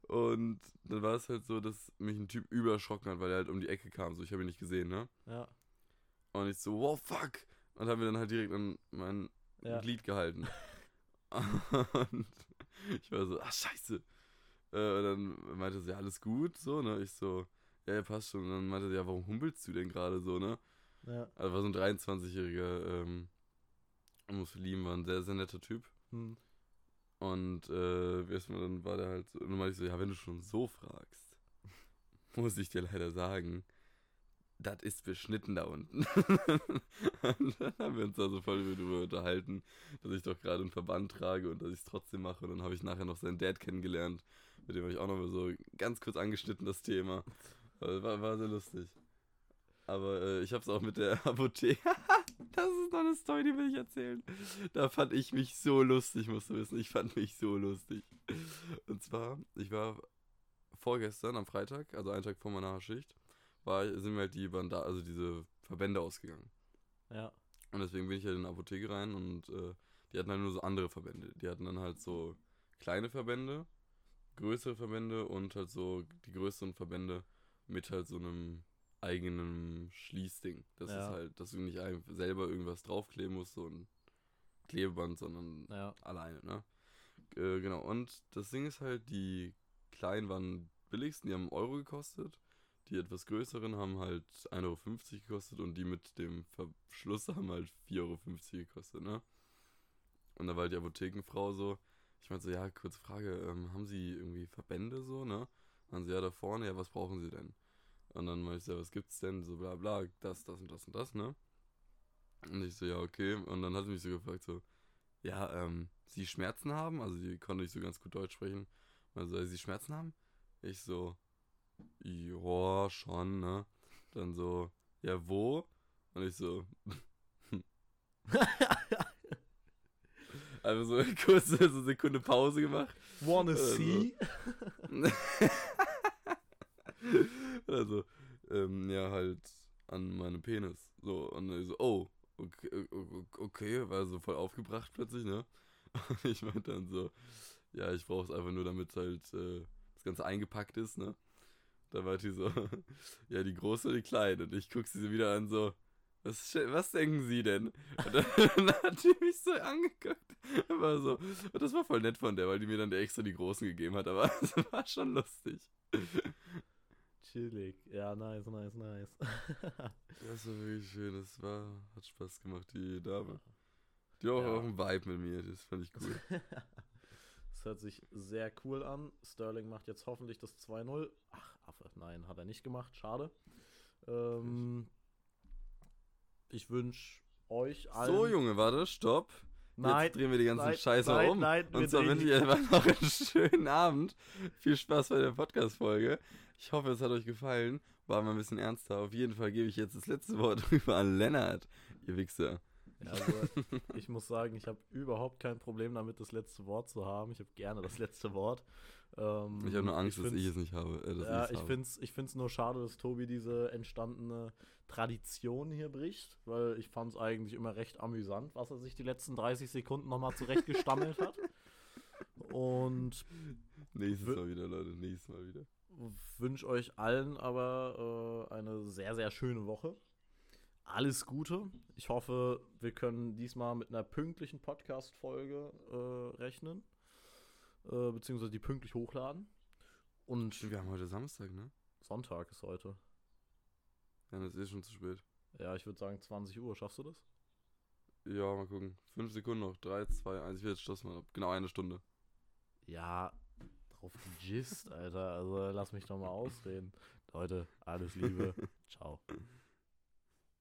Und dann war es halt so, dass mich ein Typ überschrocken hat, weil er halt um die Ecke kam. So, ich habe ihn nicht gesehen, ne? Ja. Und ich so, wow, fuck. Und habe mir dann halt direkt an mein ja. Glied gehalten. und ich war so, ach, scheiße. Äh, und dann meinte sie, ja, alles gut, so, ne? Ich so, ja, ja, passt schon. Und dann meinte sie, ja, warum humpelst du denn gerade so, ne? Ja. Also war so ein 23-jähriger ähm, Muslim, war ein sehr, sehr netter Typ. Hm. Und äh, dann war der halt so, und dann meinte ich so, ja, wenn du schon so fragst, muss ich dir leider sagen, das ist beschnitten da unten. und dann haben wir uns da so voll darüber unterhalten, dass ich doch gerade einen Verband trage und dass ich es trotzdem mache. Und dann habe ich nachher noch seinen Dad kennengelernt, mit dem habe ich auch noch so ganz kurz angeschnitten, das Thema. War, war sehr lustig. Aber äh, ich habe es auch mit der Apotheke. Das ist noch eine Story, die will ich erzählen. Da fand ich mich so lustig, musst du wissen. Ich fand mich so lustig. Und zwar, ich war vorgestern am Freitag, also einen Tag vor meiner Schicht, war, sind mir halt die Banda also diese Verbände ausgegangen. Ja. Und deswegen bin ich halt in die Apotheke rein und äh, die hatten halt nur so andere Verbände. Die hatten dann halt so kleine Verbände, größere Verbände und halt so die größeren Verbände mit halt so einem eigenem Schließding. Das ja. ist halt, dass du nicht selber irgendwas draufkleben musst, so ein Klebeband, sondern ja. alleine, ne? Äh, genau, und das Ding ist halt, die kleinen waren billigsten, die haben einen Euro gekostet. Die etwas größeren haben halt 1,50 Euro gekostet und die mit dem Verschluss haben halt 4,50 Euro gekostet, ne? Und da war halt die Apothekenfrau so, ich meinte so, ja, kurze Frage, ähm, haben Sie irgendwie Verbände so, ne? Dann sie, ja, da vorne, ja, was brauchen Sie denn? Und dann meinte ich so, was gibt's denn? So bla bla, das, das und das und das, ne? Und ich so, ja, okay. Und dann hat sie mich so gefragt, so, ja, ähm, sie Schmerzen haben? Also die konnte nicht so ganz gut Deutsch sprechen. Also, sie Schmerzen haben? Ich so, ja, schon, ne? Dann so, ja, wo? Und ich so, Einfach so eine kurze so Sekunde Pause gemacht. Wanna also, see? also, ähm, ja, halt an meinem Penis. So, und ich so, oh, okay, okay, war so voll aufgebracht plötzlich, ne? Und ich meinte dann so, ja, ich brauche es einfach nur, damit halt äh, das Ganze eingepackt ist, ne? Da war die so, ja, die große oder die kleine? Und ich guck sie wieder an, so, was, was denken Sie denn? Und dann, dann hat die mich so angeguckt. War so, und das war voll nett von der, weil die mir dann extra die großen gegeben hat, aber es war schon lustig. Chillig. Ja, nice, nice, nice. das war wirklich schön. Das war, hat Spaß gemacht, die Dame. Die war ja. auch ein Vibe mit mir. Das fand ich cool. das hört sich sehr cool an. Sterling macht jetzt hoffentlich das 2-0. Ach, Affe. Nein, hat er nicht gemacht. Schade. Ähm, ich wünsche euch allen. So, Junge, warte, stopp. Nein, Jetzt drehen wir die ganzen nein, Scheiße nein, um. Nein, und zwar wünsche ich einfach noch einen schönen Abend. Viel Spaß bei der Podcast-Folge. Ich hoffe, es hat euch gefallen. War mal ein bisschen ernster. Auf jeden Fall gebe ich jetzt das letzte Wort rüber an Lennart, ihr Wichser. Ja, also, ich muss sagen, ich habe überhaupt kein Problem damit, das letzte Wort zu haben. Ich habe gerne das letzte Wort. Ähm, ich habe nur Angst, ich dass ich es nicht habe. Äh, ja, ich finde es ich find's nur schade, dass Tobi diese entstandene Tradition hier bricht, weil ich fand es eigentlich immer recht amüsant, was er sich die letzten 30 Sekunden nochmal zurechtgestammelt hat. Und nächstes Mal wieder, Leute, nächstes Mal wieder wünsche euch allen aber äh, eine sehr, sehr schöne Woche. Alles Gute. Ich hoffe, wir können diesmal mit einer pünktlichen Podcast-Folge äh, rechnen. Äh, beziehungsweise die pünktlich hochladen. Und wir haben heute Samstag, ne? Sonntag ist heute. Ja, das ist eh schon zu spät. Ja, ich würde sagen 20 Uhr. Schaffst du das? Ja, mal gucken. Fünf Sekunden noch. Drei, zwei, eins. Ich will jetzt Schluss machen. Genau eine Stunde. Ja, drauf Gist, Alter. Also lass mich doch mal ausreden. Leute, alles Liebe. Ciao.